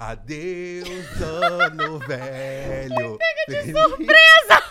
Adeus, ano velho. Pega de surpresa!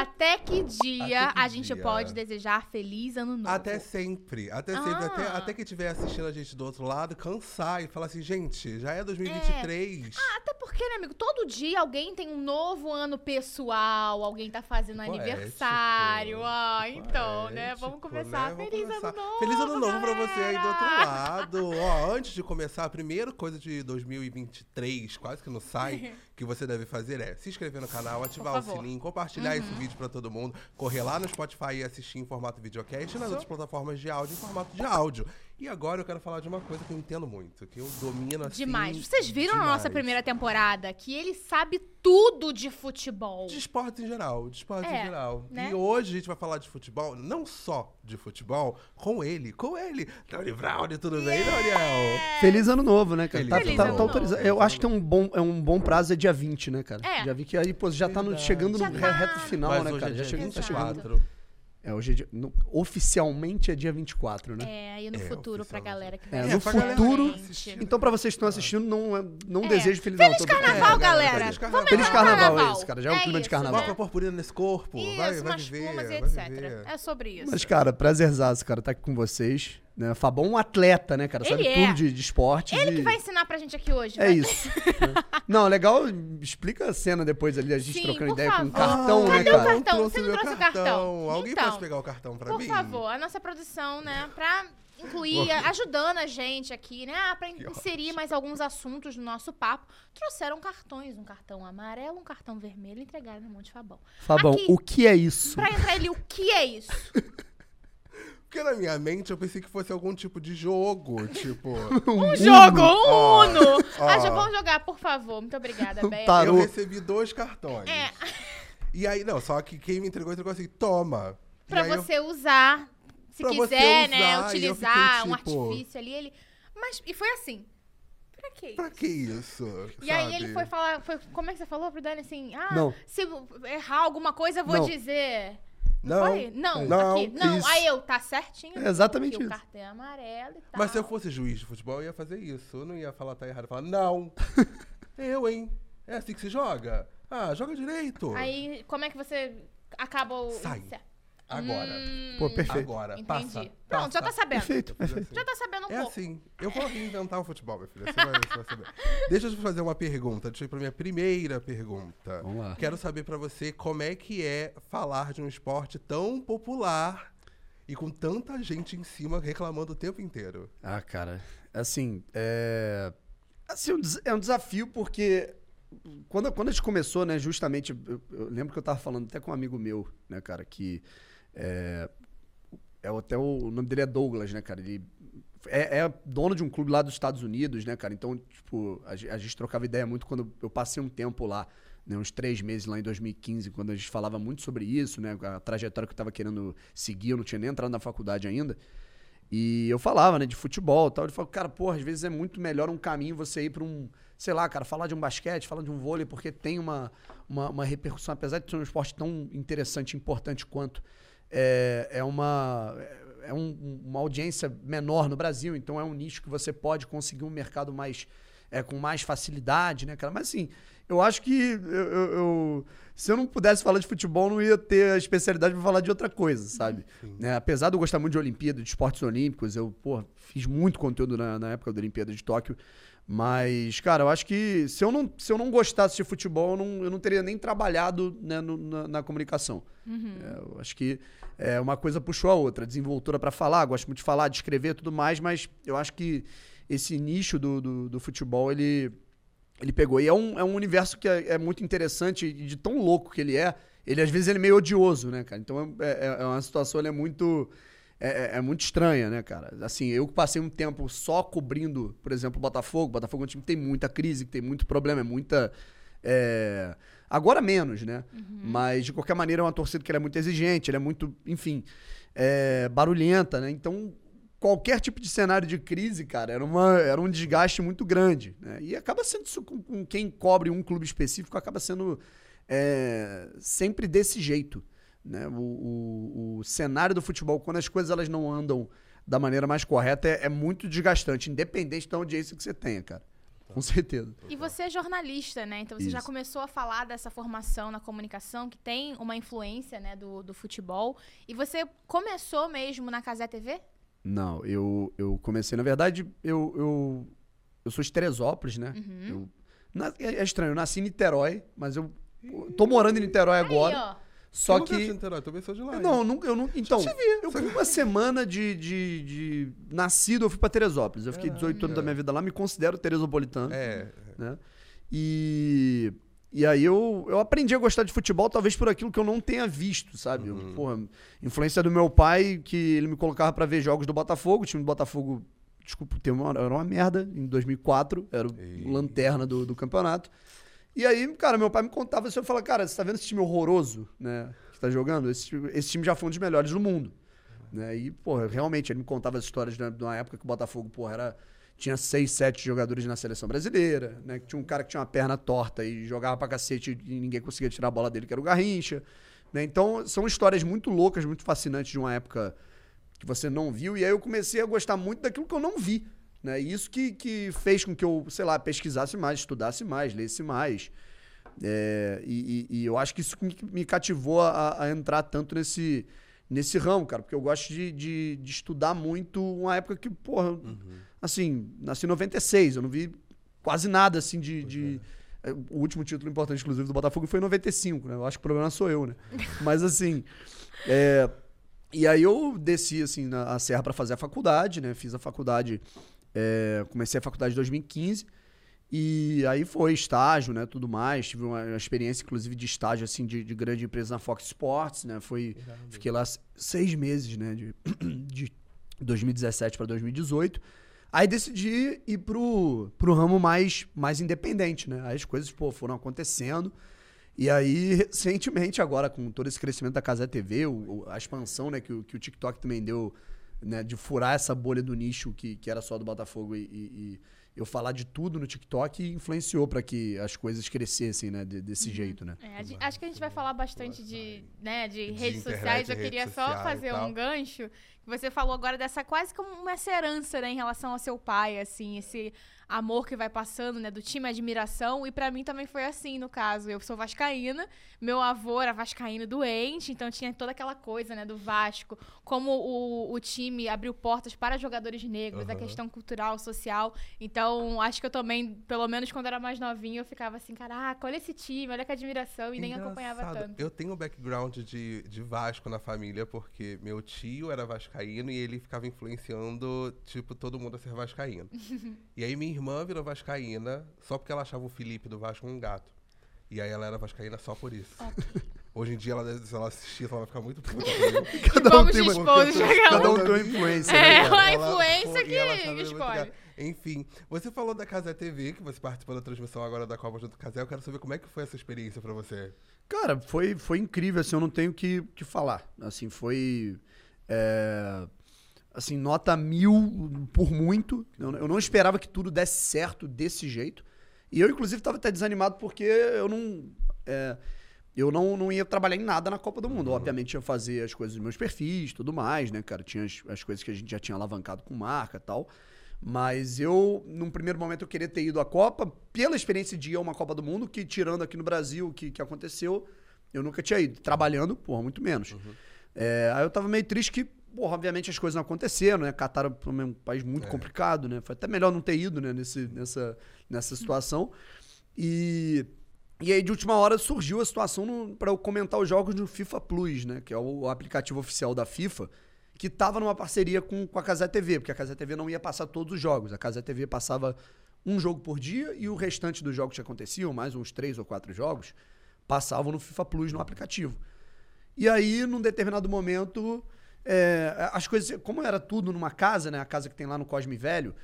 Até que dia Até que a gente dia? pode desejar feliz ano novo? Até sempre. Até sempre. Até, Ah. até quem estiver assistindo a gente do outro lado, cansar e falar assim, gente, já é 2023. Até porque, né, amigo? Todo dia alguém tem um novo ano pessoal, alguém tá fazendo Poético, aniversário. Ah, então, né? Poético, Vamos começar. né? Vamos Feliz começar. ano novo. Feliz ano novo pra você aí do outro galera! lado. Ó, antes de começar, a primeira coisa de 2023, quase que não sai, que você deve fazer é se inscrever no canal, ativar o. Uhum. sininho, compartilhar esse vídeo pra todo mundo, correr lá no Spotify e assistir em formato videocast e nas outras plataformas de áudio em formato de áudio. E agora eu quero falar de uma coisa que eu entendo muito, que eu domino assim. Demais. Vocês viram na nossa demais. primeira temporada que ele sabe tudo de futebol. De esportes em geral, de esportes É, em geral. né? E hoje a gente vai falar de futebol, não só de futebol, com ele, com ele. Dani Brown, tudo bem, Daniel? Feliz ano novo, né, cara? Feliz Tá, ano tá- novo. tá autorizado. Eu acho que é um bom, é um bom prazo, é dia 20, né, cara? É. Já vi que aí, pô, já tá no- chegando no Já re- tá. reto final, Mas né, hoje cara? é Já dia chegando, tá chegando. 24. É, hoje é dia, no- oficialmente é dia 24, né? É, aí no É, futuro pra galera que É, vai no assistir a futuro-. Então, pra vocês que estão assistindo, não, é- não É. desejo feliz, Feliz não, tô brincando. carnaval, É, galera. Feliz carnaval. Feliz no carnaval, é isso, cara. Já é um É clima de isso, carnaval. Bota purpurina nesse corpo. Isso, vai, vai umas viver, plumas e etc. É sobre isso. Mas, cara, prazerzaço, cara, tá aqui com vocês. Né? Fabão é um atleta, né, cara? Sabe Ele é. tudo de, de esportes. Ele e- que vai ensinar pra gente aqui hoje. É vai. isso. né? Não, legal, explica a cena depois ali, a gente Sim, trocando por ideia com um favor. cartão, né, Cadê o cara? cartão? Não Você não trouxe o cartão? Alguém Então, pode pegar o cartão pra Por mim? favor, a nossa produção, né, pra incluir, ajudando a gente aqui, né, ah, pra Que inserir ótimo. mais alguns assuntos no nosso papo, trouxeram cartões, um cartão amarelo, um cartão vermelho, entregaram na mão de Fabão. Fabão, Aqui. o que é isso? Pra entrar ali, o que é isso? Porque na minha mente eu pensei que fosse algum tipo de jogo, tipo... Um jogo, um Ó, Uno! ó. Ah, já vamos jogar, por favor. Muito obrigada, tarô. Eu recebi dois cartões. É, E aí, não, só que quem me entregou, entregou assim, toma. E pra aí eu- você usar, se Pra você quiser, né, usar, e eu utilizar fiquei, um tipo, artifício ali, ele... Mas, e foi assim, pra quê? Pra que isso? E aí ele foi falar, foi, como é que você falou pro Dani assim? Ah, Não. se eu errar alguma coisa, eu vou Não. dizer. Não, Foi? Não, não, aqui. Não, isso. aí eu, tá certinho. É exatamente isso. o cartão é amarelo e tal. Mas se eu fosse juiz de futebol, eu ia fazer isso. Eu não ia falar tá errado. Eu ia falar, não. eu, hein? É assim que se joga? Ah, joga direito. Aí, como é que você acaba o... Sai. Agora. Hum, Pô, perfeito. Agora. Entendi. Passa, Pronto, já tá passa. sabendo. Perfeito, perfeito. assim. Já tá sabendo um É pouco. assim. Eu vou reinventar o futebol, minha filha. Você vai, você vai saber. Deixa eu te fazer uma pergunta. Deixa eu ir pra minha primeira pergunta. Vamos lá. Quero saber pra você como é que é falar de um esporte tão popular e com tanta gente em cima reclamando o tempo inteiro. Ah, cara, assim, é. Assim, um é um desafio porque. Quando, quando a gente começou, né, justamente, eu, eu lembro que eu tava falando até com um amigo meu, né, cara, que. É, é até o, o nome dele é Douglas, né, cara? Ele é, é dono de um clube lá dos Estados Unidos, né, cara? Então, tipo, a, a gente trocava ideia muito quando eu passei um tempo lá, né, uns três meses lá em 2015, quando a gente falava muito sobre isso, né? A trajetória que eu tava querendo seguir, eu não tinha nem entrado na faculdade ainda. E eu falava, né, de futebol e tal. Ele falou, cara, porra, às vezes é muito melhor um caminho você ir pra um, sei lá, cara, falar de um basquete, falar de um vôlei, porque tem uma, uma, uma repercussão, apesar de ser um esporte tão interessante e importante quanto, é, é uma. É um- uma audiência menor no Brasil, então é um nicho que você pode conseguir um mercado mais. É, com mais facilidade, né, cara? Mas assim, eu acho que eu, eu- eu- se eu não pudesse falar de futebol, não ia ter a especialidade para falar de outra coisa, sabe? Né, apesar de eu gostar muito de Olimpíada, de esportes olímpicos, eu pô, fiz muito conteúdo na, na época da Olimpíada de Tóquio. Mas, cara, eu acho que se eu não, se eu não gostasse de futebol, eu não, eu não teria nem trabalhado né, no- na, na comunicação. É, eu acho que é, uma coisa puxou a outra. Desenvoltura para falar, gosto muito de falar, de escrever e tudo mais, mas eu acho que esse nicho do, do, do futebol, ele, ele pegou. E é um, é um universo que é, é muito interessante e de tão louco que ele é. Ele, às vezes, ele é meio odioso, né, cara? Então, é, é- é uma situação, ele é muito... É, é- é muito estranha, né, cara? Assim, eu que passei um tempo só cobrindo, por exemplo, o Botafogo. O Botafogo é um time que tem muita crise, que tem muito problema, é muita... é, Agora menos, né? Mas, de qualquer maneira, é uma torcida que é muito exigente, ela é muito, enfim, é, barulhenta, né? Então, qualquer tipo de cenário de crise, cara, era, uma, era um desgaste muito grande. Né? E acaba sendo isso com, com quem cobre um clube específico, acaba sendo é, sempre desse jeito. Né? O, o- o cenário do futebol, quando as coisas elas não andam da maneira mais correta, é, é muito desgastante, independente da audiência que você tenha, cara. Com certeza. E você é jornalista, né? Então você já Isso. começou a falar dessa formação na comunicação, que tem uma influência, né, do, do futebol. E você começou mesmo na Casé TV? Não, eu, eu comecei, na verdade, eu, eu, eu sou de Teresópolis, né? Uhum. Eu, na- é, é estranho, eu nasci em Niterói, mas eu tô morando em Niterói agora. Aí, ó. Só eu que. assisti Niterói, também sou de lá. Eu não, eu nunca, eu nunca. Então, eu fui uma semana de, de, de nascido, eu fui pra Teresópolis. Eu fiquei 18 anos da minha vida lá, me considero teresopolitano. É, né? E, e aí eu, eu aprendi a gostar de futebol, talvez por aquilo que eu não tenha visto, sabe? Eu, porra, influência do meu pai, que ele me colocava pra ver jogos do Botafogo, o time do Botafogo, desculpa era uma merda, em 2004, era o lanterna do, do campeonato. E aí, cara, meu pai me contava isso, eu falava, cara, você tá vendo esse time horroroso, né, que tá jogando? Esse, esse time já foi um dos melhores do mundo. Né? E, porra, realmente, ele me contava as histórias de uma época que o Botafogo, porra, era, tinha seis, sete jogadores na seleção brasileira, né? Que tinha um cara que tinha uma perna torta e jogava pra cacete e ninguém conseguia tirar a bola dele, que era o Garrincha. Né? Então, são histórias muito loucas, muito fascinantes de uma época que você não viu. E aí eu comecei a gostar muito daquilo que eu não vi. Né? E isso que, que fez com que eu, sei lá, pesquisasse mais, estudasse mais, lesse mais. É, e, e- e eu acho que isso me, cativou a, a entrar tanto nesse, nesse ramo, cara, porque eu gosto de, de, de estudar muito uma época que, porra, assim, nasci em 96, eu não vi quase nada assim de. de- é, O último título importante, inclusive, do Botafogo foi em 95, né? Eu acho que o problema sou eu, né? Mas assim. é, e aí eu desci assim na a serra para fazer a faculdade, né? Fiz a faculdade, é, comecei a faculdade em 2015 e aí foi estágio, né? Tudo mais. Tive uma, experiência, inclusive, de estágio assim de, de grande empresa na Fox Sports, né? Foi, fiquei lá seis meses, né? De, de 2017 para 2018. Aí decidi ir pro, pro ramo mais, mais independente, né? Aí as coisas, pô, foram acontecendo. E aí, recentemente, agora, com todo esse crescimento da Casé TV, o- a expansão né, que, que o TikTok também deu, né, de furar essa bolha do nicho que, que era só do Botafogo e, e- e eu falar de tudo no TikTok influenciou para que as coisas crescessem, né, de- desse jeito, né? É, gente- acho que a gente vai falar bastante de, né, de, De redes internet, sociais. Eu queria só fazer um gancho. Você falou agora dessa quase como uma herança, né, em relação ao seu pai, assim, esse amor que vai passando, né, do time admiração. E pra mim também foi assim, no caso. Eu sou vascaína, meu avô era vascaíno doente, então tinha toda aquela coisa, né, do Vasco, como o, o time abriu portas para jogadores negros, a Aham. questão cultural, social. Então, acho que eu também, pelo menos quando era mais novinha, eu ficava assim, caraca, olha esse time, olha que admiração, e nem acompanhava Engraçado. tanto. Eu tenho um background de, de Vasco na família, porque meu tio era vascaíno e ele ficava influenciando, tipo, todo mundo a ser vascaíno. e aí minha irmã virou vascaína só porque ela achava o Felipe do Vasco um gato. E aí ela era vascaína só por isso. Hoje em dia, ela, se ela assistir, ela vai ficar muito puta. Cada Vamos tem uma- chegar cada um tem uma influência, É, né, uma Ela- influência pô, que muito escolhe. Enfim, você falou da Casé TV, que você participou da transmissão agora da Copa junto com a Casé. Eu quero saber como é que foi essa experiência pra você. Cara, foi, foi incrível, assim, eu não tenho o que, que falar. Assim, foi. É, assim, nota mil por muito. Eu, eu não esperava que tudo desse certo desse jeito. E eu, inclusive, estava até desanimado porque eu não. é, eu não, não ia trabalhar em nada na Copa do Mundo. Obviamente, ia fazer as coisas dos meus perfis tudo mais, né, cara? Tinha as, as coisas que a gente já tinha alavancado com marca e tal. Mas eu, num primeiro momento, eu queria ter ido à Copa pela experiência de ir a uma Copa do Mundo, que tirando aqui no Brasil o que, que aconteceu, eu nunca tinha ido. Trabalhando, porra, muito menos. É, aí eu tava meio triste que, porra, obviamente as coisas não aconteceram, né? Catar é um país muito complicado, né? Foi até melhor não ter ido, né? Nesse, nessa, nessa situação. E, e aí, de última hora, surgiu a situação para eu comentar os jogos no FIFA Plus, né? Que é o, o aplicativo oficial da FIFA, que tava numa parceria com, com a Casé TV, porque a Casé TV não ia passar todos os jogos. A Casé TV passava um jogo por dia e o restante dos jogos que aconteciam, mais uns três ou quatro jogos, passavam no FIFA Plus no aplicativo. E aí, num determinado momento, é, as coisas. Como era tudo numa casa, né? A casa que tem lá no Cosme Velho,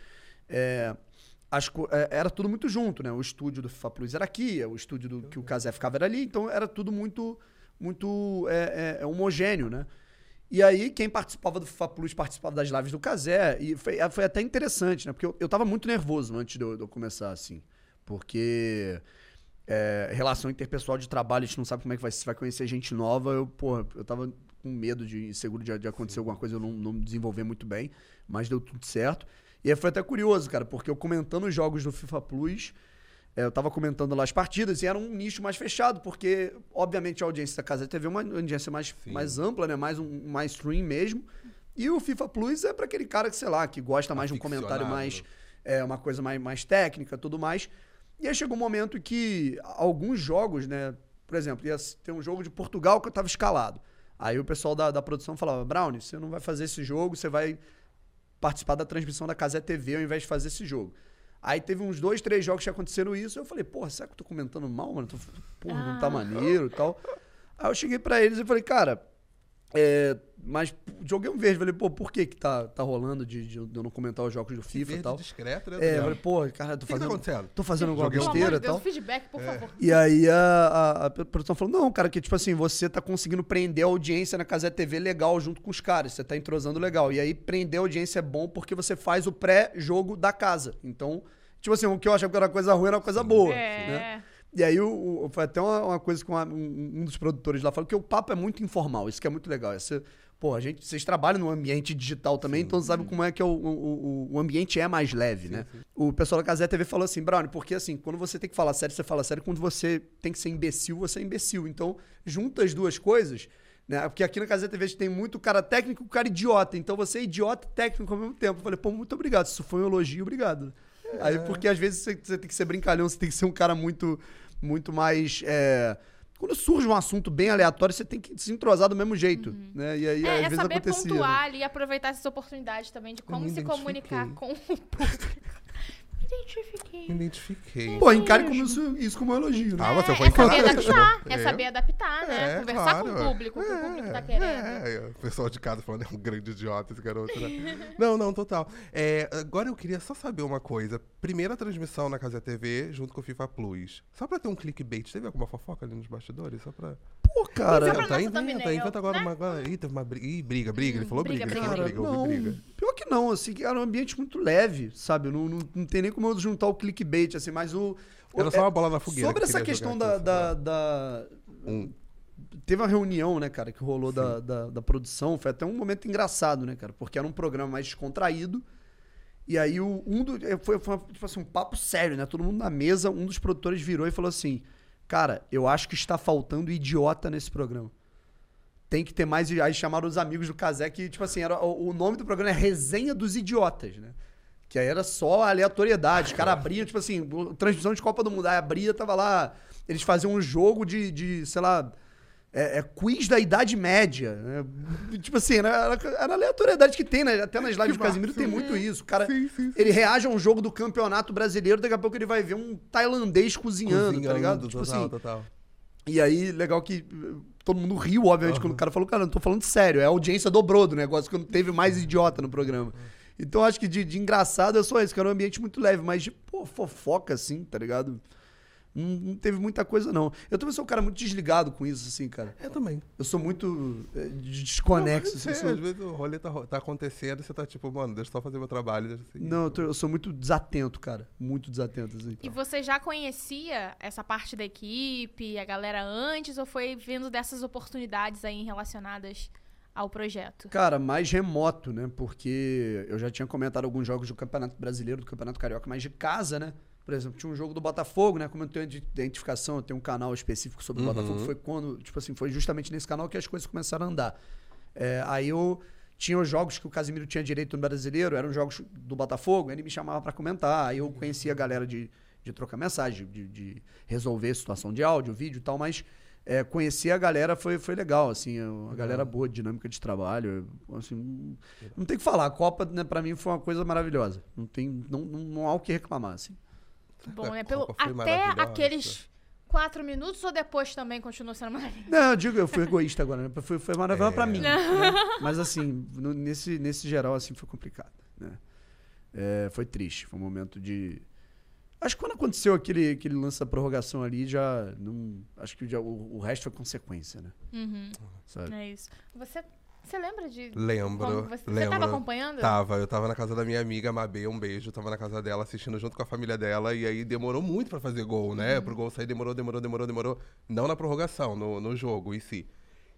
é, as é, era tudo muito junto, né? O estúdio do FIFA Plus era aqui, o estúdio do, que o Casé ficava era ali, então era tudo muito, muito é, é, é homogêneo, né? E aí, quem participava do FIFA Plus participava das lives do Casé, e foi, foi até interessante, né? Porque eu, eu tava muito nervoso antes de eu, de eu começar, assim. Porque é, relação interpessoal de trabalho, a gente não sabe como é que vai, se vai conhecer gente nova. Eu, porra, eu tava com medo de inseguro de, de acontecer alguma coisa, eu não, não desenvolver muito bem, mas deu tudo certo. E aí foi até curioso, cara, porque eu comentando os jogos do FIFA Plus, é, eu tava comentando lá as partidas e era um nicho mais fechado, porque, obviamente, a audiência da Casa TV é uma audiência mais, mais ampla, né? Mais um mais stream mesmo. E o FIFA Plus é para aquele cara que, sei lá, que gosta mais de um comentário mais. É, uma coisa mais, mais técnica tudo mais. E aí chegou um momento que alguns jogos, né? Por exemplo, ia ter um jogo de Portugal que eu tava escalado. Aí o pessoal da, da produção falava: Brownie, você não vai fazer esse jogo, você vai participar da transmissão da Casé TV ao invés de fazer esse jogo. Aí teve uns dois, três jogos que aconteceram isso. Eu falei, porra, será que eu tô comentando mal, mano? Tô, porra, não tá ah. maneiro e tal. Aí eu cheguei para eles e falei, cara, é, mas joguei um verde. Falei, pô, por que que tá, tá rolando de, de, eu não comentar os jogos do FIFA e tal? discreto, né? É, eu falei, pô, cara, tô fazendo. Que tá tô fazendo alguma besteira e tal. feedback, por é. favor. E aí a, a, a, produção falou, não, cara, que tipo assim, você tá conseguindo prender a audiência na Casé TV legal junto com os caras. Você tá entrosando legal. E aí prender a audiência é bom porque você faz o pré-jogo da casa. Então, tipo assim, o que eu achava que era uma coisa ruim era uma coisa boa. É. Né? E aí o, o, foi até uma, uma coisa que uma, um, um, dos produtores lá falou que o papo é muito informal, isso que é muito legal. Esse, pô, a gente, vocês trabalham no ambiente digital também, sim. então sabe como é que é o, o, o ambiente é mais leve, sim, né? O pessoal da Casé TV falou assim, Brownie, porque assim, quando você tem que falar sério, você fala sério, quando você tem que ser imbecil, você é imbecil. Então, junta as duas coisas, né? Porque aqui na Casé TV a gente tem muito cara técnico e cara idiota. Então você é idiota e técnico ao mesmo tempo. Eu falei, pô, muito obrigado. Isso foi um elogio, obrigado. É. Aí, porque às vezes você, você tem que ser brincalhão, você tem que ser um cara muito muito mais. É... Quando surge um assunto bem aleatório, você tem que se entrosar do mesmo jeito. Uhum. Né? E aí, é, às é vezes saber acontecia. pontuar ali e aproveitar essas oportunidades também de como se comunicar com o público identifiquei. Me identifiquei. Pô, encare como isso, isso como um elogio, né? Ah, você é, foi é saber adaptar. É. é saber adaptar, né? É, Conversar claro. com o público, o que o público tá querendo. É, o pessoal de casa falando, é um grande idiota esse garoto, né? não, não, total. É, agora eu queria só saber uma coisa. Primeira transmissão na Casa TV, junto com o FIFA Plus. Só pra ter um clickbait, teve alguma fofoca ali nos bastidores? Só pra... Pô, cara... Inventa, inventa, inventa agora né? uma... Agora, ih, teve uma briga. Ih, briga, briga. Ele falou briga. briga, briga, briga, briga, não, briga. Pior que não, assim, era um ambiente muito leve, sabe? Não, não, não tem nem como eu juntar o clickbait, assim, mas o. o Era só uma bola na fogueira. Sobre que essa questão da. da, da hum. Teve uma reunião, né, cara, que rolou da, da, da, produção. Foi até um momento engraçado, né, cara? Porque era um programa mais descontraído. E aí o, um do. É, foi, foi tipo assim, um papo sério, né? Todo mundo na mesa, um dos produtores virou e falou assim: Cara, eu acho que está faltando idiota nesse programa. Tem que ter mais. Aí chamaram os amigos do Casé, que, tipo assim, era, o nome do programa é Resenha dos Idiotas, né? Que aí era só aleatoriedade. Os caras abriam, tipo assim, transmissão de Copa do Mundo. Aí abria, tava lá. Eles faziam um jogo de, de sei lá. É, é quiz da Idade Média. Né? Tipo assim, era, era, a aleatoriedade que tem, né? Até nas lives do Casimiro tem muito isso. O cara, sim, sim, sim. ele reage a um jogo do Campeonato Brasileiro, daqui a pouco ele vai ver um tailandês cozinhando, cozinhando tá ligado? Tipo total, assim. Total. E aí, legal que eh, todo mundo riu, obviamente, uhum. quando o cara falou, cara, não tô falando sério. É a audiência dobrou do negócio, quando teve mais idiota no programa. Uhum. Então acho que de, de engraçado é só isso, que era um ambiente muito leve, mas de pô, fofoca, assim, tá ligado? Não, não, teve muita coisa, não. Eu também sou um cara muito desligado com isso, assim, cara. Eu também. Eu sou muito é, desconexo. Não, assim, sou... Às vezes o rolê tá, tá, acontecendo e você tá tipo, mano, deixa eu só fazer meu trabalho. Assim, não, eu, tô, eu, sou muito desatento, cara. Muito desatento. Assim. E você já conhecia essa parte da equipe, a galera antes, ou foi vendo dessas oportunidades aí relacionadas ao projeto? Cara, mais remoto, né? Porque eu já tinha comentado alguns jogos do Campeonato Brasileiro, do Campeonato Carioca, mais de casa, né? Por exemplo, tinha um jogo do Botafogo, né? Como eu tenho identificação, eu tenho um canal específico sobre o uhum. Botafogo. Foi quando, tipo assim, foi justamente nesse canal que as coisas começaram a andar. É, aí eu tinha os jogos que o Casimiro tinha direito no brasileiro, eram jogos do Botafogo, ele me chamava para comentar. Aí eu conhecia a galera de, de trocar mensagem, de, de resolver situação de áudio, vídeo e tal, mas é, conhecer a galera foi, foi legal, assim, a galera boa, dinâmica de trabalho, assim, não tem que falar, a Copa, né, pra mim foi uma coisa maravilhosa, não tem, não, não, não há o que reclamar, assim. Bom, né, pelo, até aqueles quatro minutos ou depois também continuou sendo maravilhoso? Não, eu digo, eu fui egoísta agora, né, foi, foi maravilhoso é. pra mim, né? mas assim, no, nesse, nesse geral, assim, foi complicado, né, é, foi triste, foi um momento de Acho que quando aconteceu aquele, aquele lance da prorrogação ali, já não. Acho que já, o, o resto foi consequência, né? Uhum. Sabe? É isso. Você, você lembra de. Lembro. Você, lembro. você tava acompanhando? Tava. Eu tava na casa da minha amiga, Mabê, um beijo. Tava na casa dela assistindo junto com a família dela. E aí demorou muito pra fazer gol, né? Uhum. Pro gol sair demorou, demorou, demorou, demorou. Não na prorrogação, no, no jogo em si.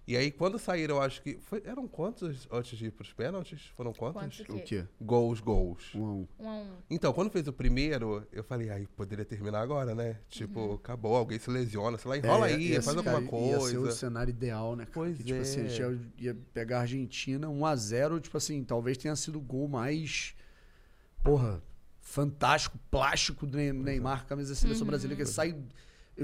E aí, quando saíram, eu acho que. foi- eram quantos antes de ir pros pênaltis? Foram quantos? Quantos? O quê? Gols, gols. Um a um. Um a um. Então, quando fez o primeiro, eu falei, ai, poderia terminar agora, né? Tipo, Uhum. acabou, alguém se lesiona, sei lá, enrola É, aí, ia- faz cara, alguma Ia ser o coisa. cenário ideal, né? cara? Pois que, tipo assim, a é. gente ia, pegar a Argentina 1x0, tipo assim, talvez tenha sido o gol mais. Porra, fantástico, plástico do Ney- Neymar, camisa da seleção brasileira, que sai.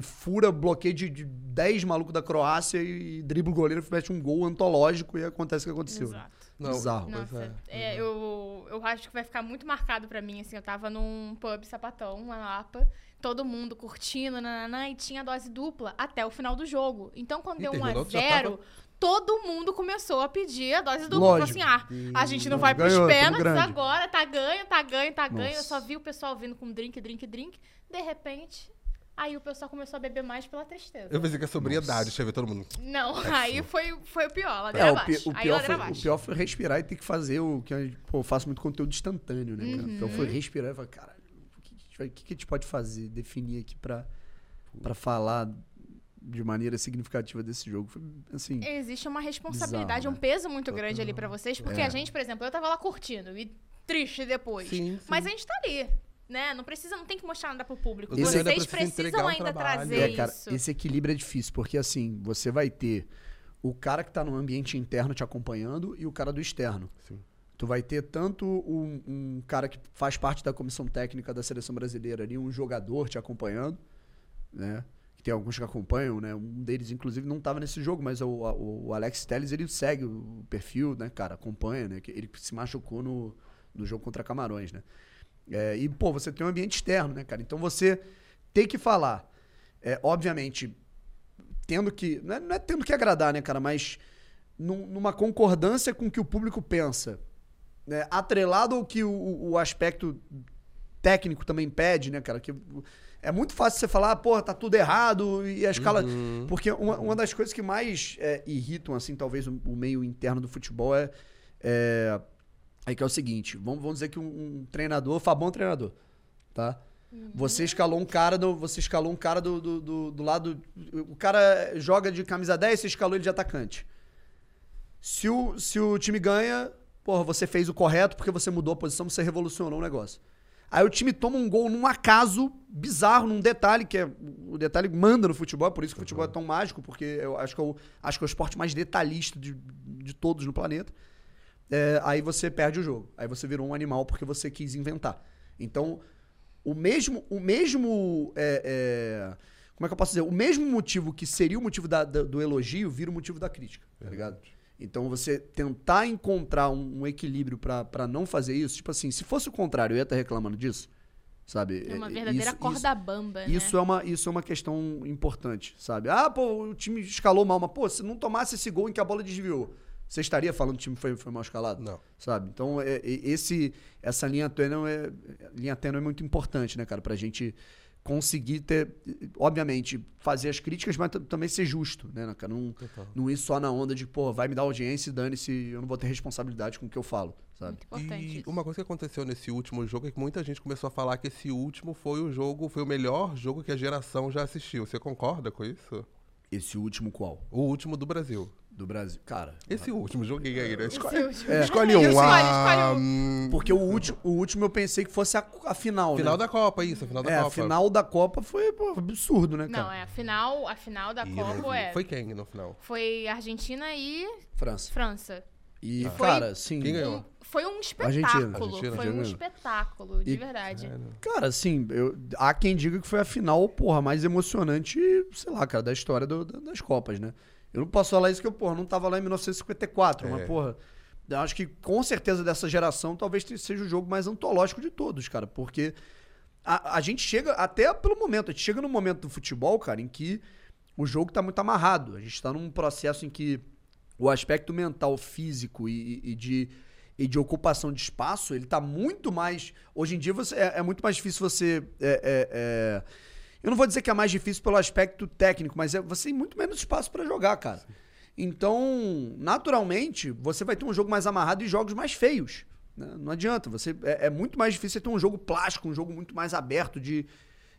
Fura bloqueio de, de 10 malucos da Croácia e dribla o goleiro, mete um gol antológico e acontece o que aconteceu. né? Exato. Não, Bizarro. Nossa, é. é, eu, eu acho que vai ficar muito marcado pra mim, assim, eu tava num pub sapatão, na Lapa, todo mundo curtindo, nananã, e tinha dose dupla até o final do jogo. Então, quando E deu 1 a terminou que já 0 todo mundo começou a pedir a dose dupla. Falou assim, ah, a gente não Não, vai pros ganhou, pênaltis agora, tá ganho, tá ganho, tá ganho. Eu Nossa. só vi o pessoal vindo com drink, drink, drink. De repente, aí o pessoal começou a beber mais pela tristeza. Eu pensei que a sobriedade, Nossa. deixa eu ver todo mundo. Não, aí foi, foi o pior, ladeira É, o, pi- o aí pior foi, o pior foi respirar e ter que fazer o que eu, pô, eu faço muito conteúdo instantâneo, né? cara? Então Uhum. foi respirar e falar, caralho, o que, que, a gente que a pode fazer, definir aqui pra, pra falar de maneira significativa desse jogo? Foi assim. Existe uma responsabilidade, Bizarro, um peso muito grande ali pra vocês, porque É. a gente, por exemplo, eu tava lá curtindo e triste depois. Sim, sim. Mas a gente tá ali, né? Não precisa, não tem que mostrar nada pro público. Esse Vocês precisam ainda trabalho. trazer É, cara, isso. esse equilíbrio é difícil, porque assim, você vai ter o cara que tá no ambiente interno te acompanhando e o cara do externo. Sim. Tu vai ter tanto um, um cara que faz parte da comissão técnica da seleção brasileira ali, um jogador te acompanhando, né? Que tem alguns que acompanham, né? Um deles, inclusive, não estava nesse jogo, mas o, o, o Alex Telles, ele segue o perfil, né, cara? Acompanha, né? que Ele se machucou no, no jogo contra Camarões, né? É, e, pô, você tem um ambiente externo, né, cara? Então você tem que falar. É, obviamente, tendo que. Não é, não é tendo que agradar, né, cara? Mas num- numa concordância com o que o público pensa. Né? Atrelado ao que o, o- aspecto técnico também pede, né, cara? Que é muito fácil você falar, porra, tá tudo errado e a escala. Uhum. Porque uma, uma das coisas que mais é, irritam, assim, talvez, o, o meio interno do futebol é. é aí que é o seguinte: vamos, vamos dizer que um, um treinador, Fabão é um treinador, tá? Você escalou um cara do. Você escalou um cara do, do, do, do lado. O cara joga de camisa 10, você escalou ele de atacante. Se o, se o time ganha, porra, você fez o correto porque você mudou a posição, você revolucionou o negócio. Aí o time toma um gol num acaso bizarro, num detalhe, que é. O detalhe manda no futebol, é por isso que o futebol é tão mágico, porque eu acho que é o, acho que é o esporte mais detalhista de, de todos no planeta. É, aí você perde o jogo. Aí você virou um animal porque você quis inventar. Então, o mesmo. O mesmo. é, é, como é que eu posso dizer? O mesmo motivo que seria o motivo da- da- do elogio vira o motivo da crítica, tá ligado? Então você tentar encontrar um, um equilíbrio pra pra não fazer isso, tipo assim, se fosse o contrário, eu ia estar reclamando disso, sabe? É uma É, verdadeira isso- corda bamba, né? isso é, uma, isso é uma questão importante, sabe? Ah, pô, o time escalou mal, mas, pô, se não tomasse esse gol em que a bola desviou, você estaria falando que o time foi, foi mal escalado? Não. Sabe? Então, é, é- esse, essa linha tênue é, linha tênue é muito importante, né, cara? Pra gente conseguir ter, obviamente, fazer as críticas, mas também ser justo, né, né, cara? Não, Total. não ir só na onda de, pô, vai me dar audiência e dane-se, eu não vou ter responsabilidade com o que eu falo, sabe? Muito importante E isso. uma coisa que aconteceu nesse último jogo é que muita gente começou a falar que esse último foi o jogo, foi o melhor jogo que a geração já assistiu. Você concorda com isso? Esse último qual? O último do Brasil. Do Brasil. Cara, Esse último, joguei aí, né? Esco- Esse último. É. Escolhe um. Escolhe, Ah, escolhe porque o último, o último eu pensei que fosse a, a final, Final né? da Copa, isso, a final da é, Copa. a final da Copa foi pô, absurdo, né, cara? Não, é a final, a final da não Copa é. Foi quem no final? Foi Argentina e França. França. E, Foi- cara, sim. Quem ganhou? Um- foi um espetáculo. Argentina. Argentina, foi um espetáculo, de E- verdade. É, né? Cara, assim, eu, há quem diga que foi a final, porra, mais emocionante, sei lá, cara, da história do- da- das Copas, né? Eu não posso falar isso que eu, porra, não tava lá em 1954, mas, É. porra, eu acho que com certeza dessa geração talvez seja o jogo mais antológico de todos, cara, porque a, a gente chega, até pelo momento, a gente chega num momento do futebol, cara, em que o jogo tá muito amarrado. A gente tá num processo em que o aspecto mental, físico e, e de, e de ocupação de espaço, ele tá muito mais. Hoje em dia você, é, é muito mais difícil você. é, é, é, eu não vou dizer que é mais difícil pelo aspecto técnico, mas é, você tem muito menos espaço pra jogar, cara. Então, naturalmente, você vai ter um jogo mais amarrado e jogos mais feios. né? Não adianta. Você, é, é muito mais difícil ter um jogo plástico, um jogo muito mais aberto de.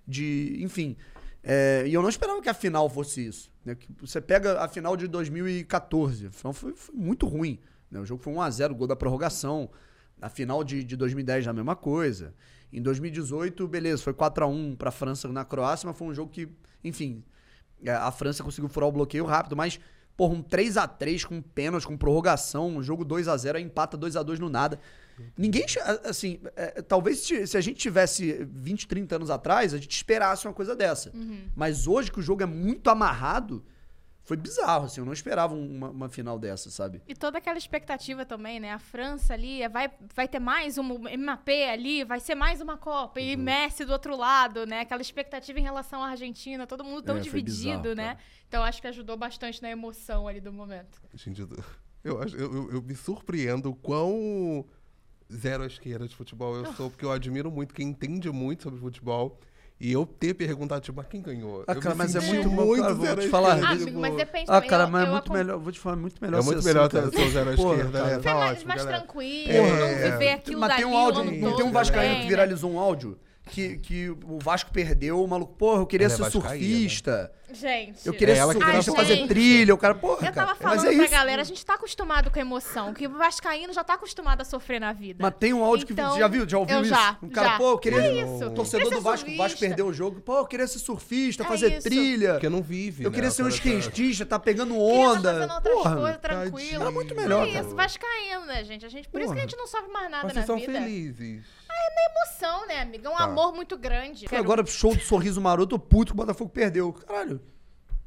de enfim. É, e eu não esperava que a final fosse isso. Né? Que você pega a final de 2014, a final foi, foi muito ruim. Né? O jogo foi 1x0, gol da prorrogação. A final de, de 2010 a mesma coisa. Em 2018, beleza, foi 4x1 pra França na Croácia, mas foi um jogo que, enfim, é, a França conseguiu furar o bloqueio rápido, mas, porra, um 3x3 com pênalti, com prorrogação, um jogo 2x0, aí empata 2x2 no nada. Ninguém, assim, é, talvez se se a gente tivesse 20, 30 anos atrás, a gente esperasse uma coisa dessa. Mas hoje que o jogo é muito amarrado, foi bizarro, assim, eu não esperava uma, uma final dessa, sabe? E toda aquela expectativa também, né? A França ali é, vai, vai ter mais um MAP ali, vai ser mais uma Copa. E Uhum. Messi do outro lado, né? Aquela expectativa em relação à Argentina, todo mundo tão É, dividido, bizarro, né? cara. Então acho que ajudou bastante na emoção ali do momento. Gente, eu- eu, acho- eu, me surpreendo o quão zero à esquerda de futebol eu sou, porque eu admiro muito quem entende muito sobre futebol. E eu ter perguntado, tipo, mas quem ganhou? Ah, cara, mas é senti muito- cara, vou zero te falar, Ah, amigo, mas depende Ah, cara, mas é muito acom- melhor, vou te falar, muito melhor É muito melhor ter ser zero à esquerda, né? Tá mais, ótimo, mais galera. tranquilo, É. não viver aquilo Mas dali tem um o áudio, não tem um Vascaíno também, que né? viralizou um áudio que, que o Vasco perdeu, o maluco, porra, eu queria Ela é ser vascaína. surfista. Gente. Eu queria É ser que surfista, virava fazer surfista. trilha, o cara, porra, Eu tava cara, mas falando é pra isso. galera, a gente tá acostumado com emoção, que o Vascaíno já tá acostumado a sofrer na vida. Mas tem um áudio Então, que já viu, já ouviu eu isso? já, um cara, já. pô, eu queria É isso. torcedor Queria do Vasco, o Vasco perdeu o jogo. Pô, eu queria ser surfista, É fazer isso. trilha. Porque não vive, Eu né? queria ser um Essa- skatista, tá pegando Queria tá onda. fazendo outras Porra, coisas, tranquilo. Era muito melhor, É isso, Vascaíno, né, gente? A gente por isso que a gente não sofre mais nada Mas na vocês são vida. felizes. Emoção, né, amiga? É um Tá. amor muito grande. Cara, Agora, show do Sorriso Maroto, eu puto que o Botafogo perdeu. Caralho.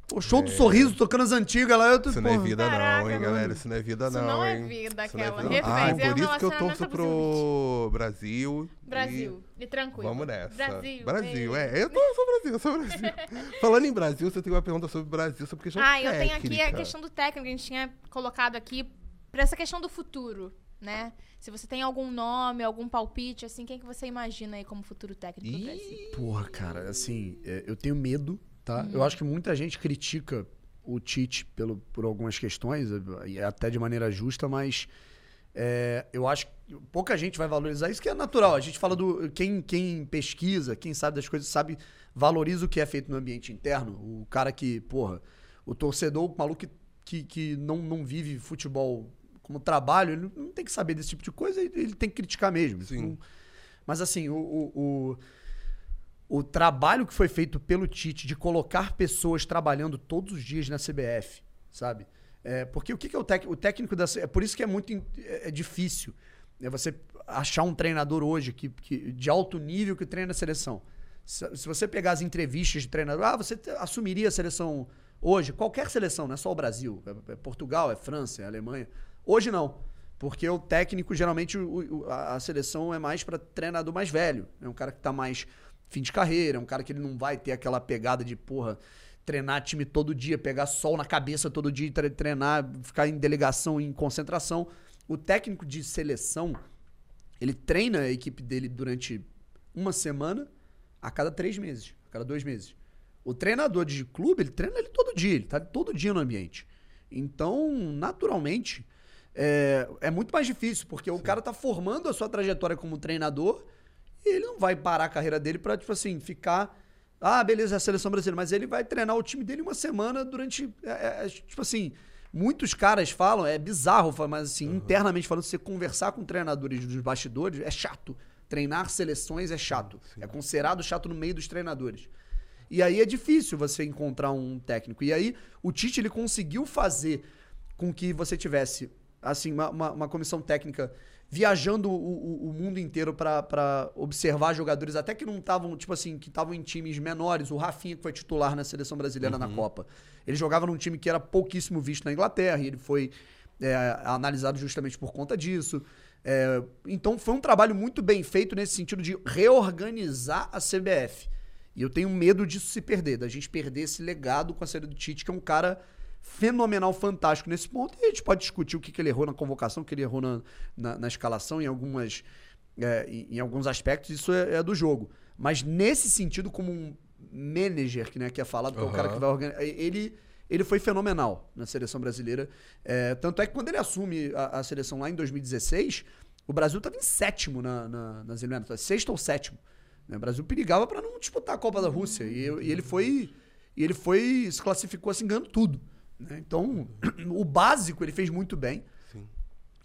Pô, show do Sorriso, tocando as antigas lá, eu tô, Isso não é porra. vida, não, Caraca, hein, galera? Isso não é vida, Isso não. não é hein? vida, Isso não é aquela. vida. Refez, Ah, é um por isso que eu relacionamento torço pro Brasil. e- Brasil. E tranquilo. Vamos nessa. Brasil. Brasil, é. Eu tô, eu sou Brasil, eu sou Brasil. Falando em Brasil, você tem uma pergunta sobre o Brasil, sobre questão Ah, eu tenho aqui a técnica. questão do técnico que a gente tinha colocado aqui pra essa questão do futuro, né? Se você tem algum nome, algum palpite, assim, quem que você imagina aí como futuro técnico do Brasil? Porra, cara, assim, é, eu tenho medo, tá? Uhum. Eu acho que muita gente critica o Tite pelo, por algumas questões, e até de maneira justa, mas é, eu acho que pouca gente vai valorizar isso, que é natural. A gente fala do. Quem, quem pesquisa, quem sabe das coisas, sabe, valoriza o que é feito no ambiente interno. O cara que, porra, o torcedor, o maluco que, que, que não, não vive futebol como trabalho, ele não tem que saber desse tipo de coisa, ele, ele tem que criticar mesmo. Sim. Mas assim, o, o, o, o trabalho que foi feito pelo Tite de colocar pessoas trabalhando todos os dias na CBF, sabe? É, porque o que, que é o, tec, o técnico da É por isso que é muito in- é, é difícil é você achar um treinador hoje que, que, de alto nível que treina a seleção. Se, se você pegar as entrevistas de treinador, ah, você assumiria a seleção hoje, qualquer seleção, não é só o Brasil, é, é Portugal, é França, é Alemanha. Hoje não. Porque o técnico, geralmente, o- o- a, seleção é mais para treinador mais velho. É um cara que tá mais fim de carreira, é um cara que ele não vai ter aquela pegada de, porra, treinar time todo dia, pegar sol na cabeça todo dia, e tre- treinar, ficar em delegação, em concentração. O técnico de seleção, ele treina a equipe dele durante uma semana a cada três meses, a cada dois meses. O treinador de clube, ele treina ele todo dia, ele tá todo dia no ambiente. Então, naturalmente, é, é muito mais difícil, porque o cara tá formando a sua trajetória como treinador e ele não vai parar a carreira dele pra, tipo assim, ficar. Ah, beleza, é a seleção brasileira, mas ele vai treinar o time dele uma semana durante. é, é, é, tipo assim, muitos caras falam, é bizarro, mas assim, internamente falando, você conversar com treinadores dos bastidores é chato. Treinar seleções é chato. É considerado chato no meio dos treinadores. E aí é difícil você encontrar um técnico. E aí o Tite ele conseguiu fazer com que você tivesse assim uma, uma, uma comissão técnica viajando o, o- o mundo inteiro para observar jogadores até que não estavam tipo assim que estavam em times menores. O Rafinha que foi titular na seleção brasileira na Copa, ele jogava num time que era pouquíssimo visto na Inglaterra e ele foi é, analisado justamente por conta disso. É, então foi um trabalho muito bem feito nesse sentido de reorganizar a CBF. E eu tenho medo disso se perder, da gente perder esse legado com a série do Tite, que é um cara fenomenal, fantástico nesse ponto. E a gente pode discutir o que, que ele errou na convocação, o que ele errou na, na, na escalação, em algumas. é, em, em alguns aspectos, isso é, é do jogo. Mas nesse sentido, como um manager, que, né, que é falado, que é o cara que vai organizar. Ele, ele foi fenomenal na seleção brasileira. É, tanto é que quando ele assume a, a seleção lá em 2016, o Brasil estava em sétimo na, na, nas eliminatórias, sexto ou sétimo. Né? O Brasil perigava para não disputar a Copa da Rússia. E, e ele foi. E ele foi. se classificou assim, ganhando tudo. Né? Então, o básico ele fez muito bem. Sim.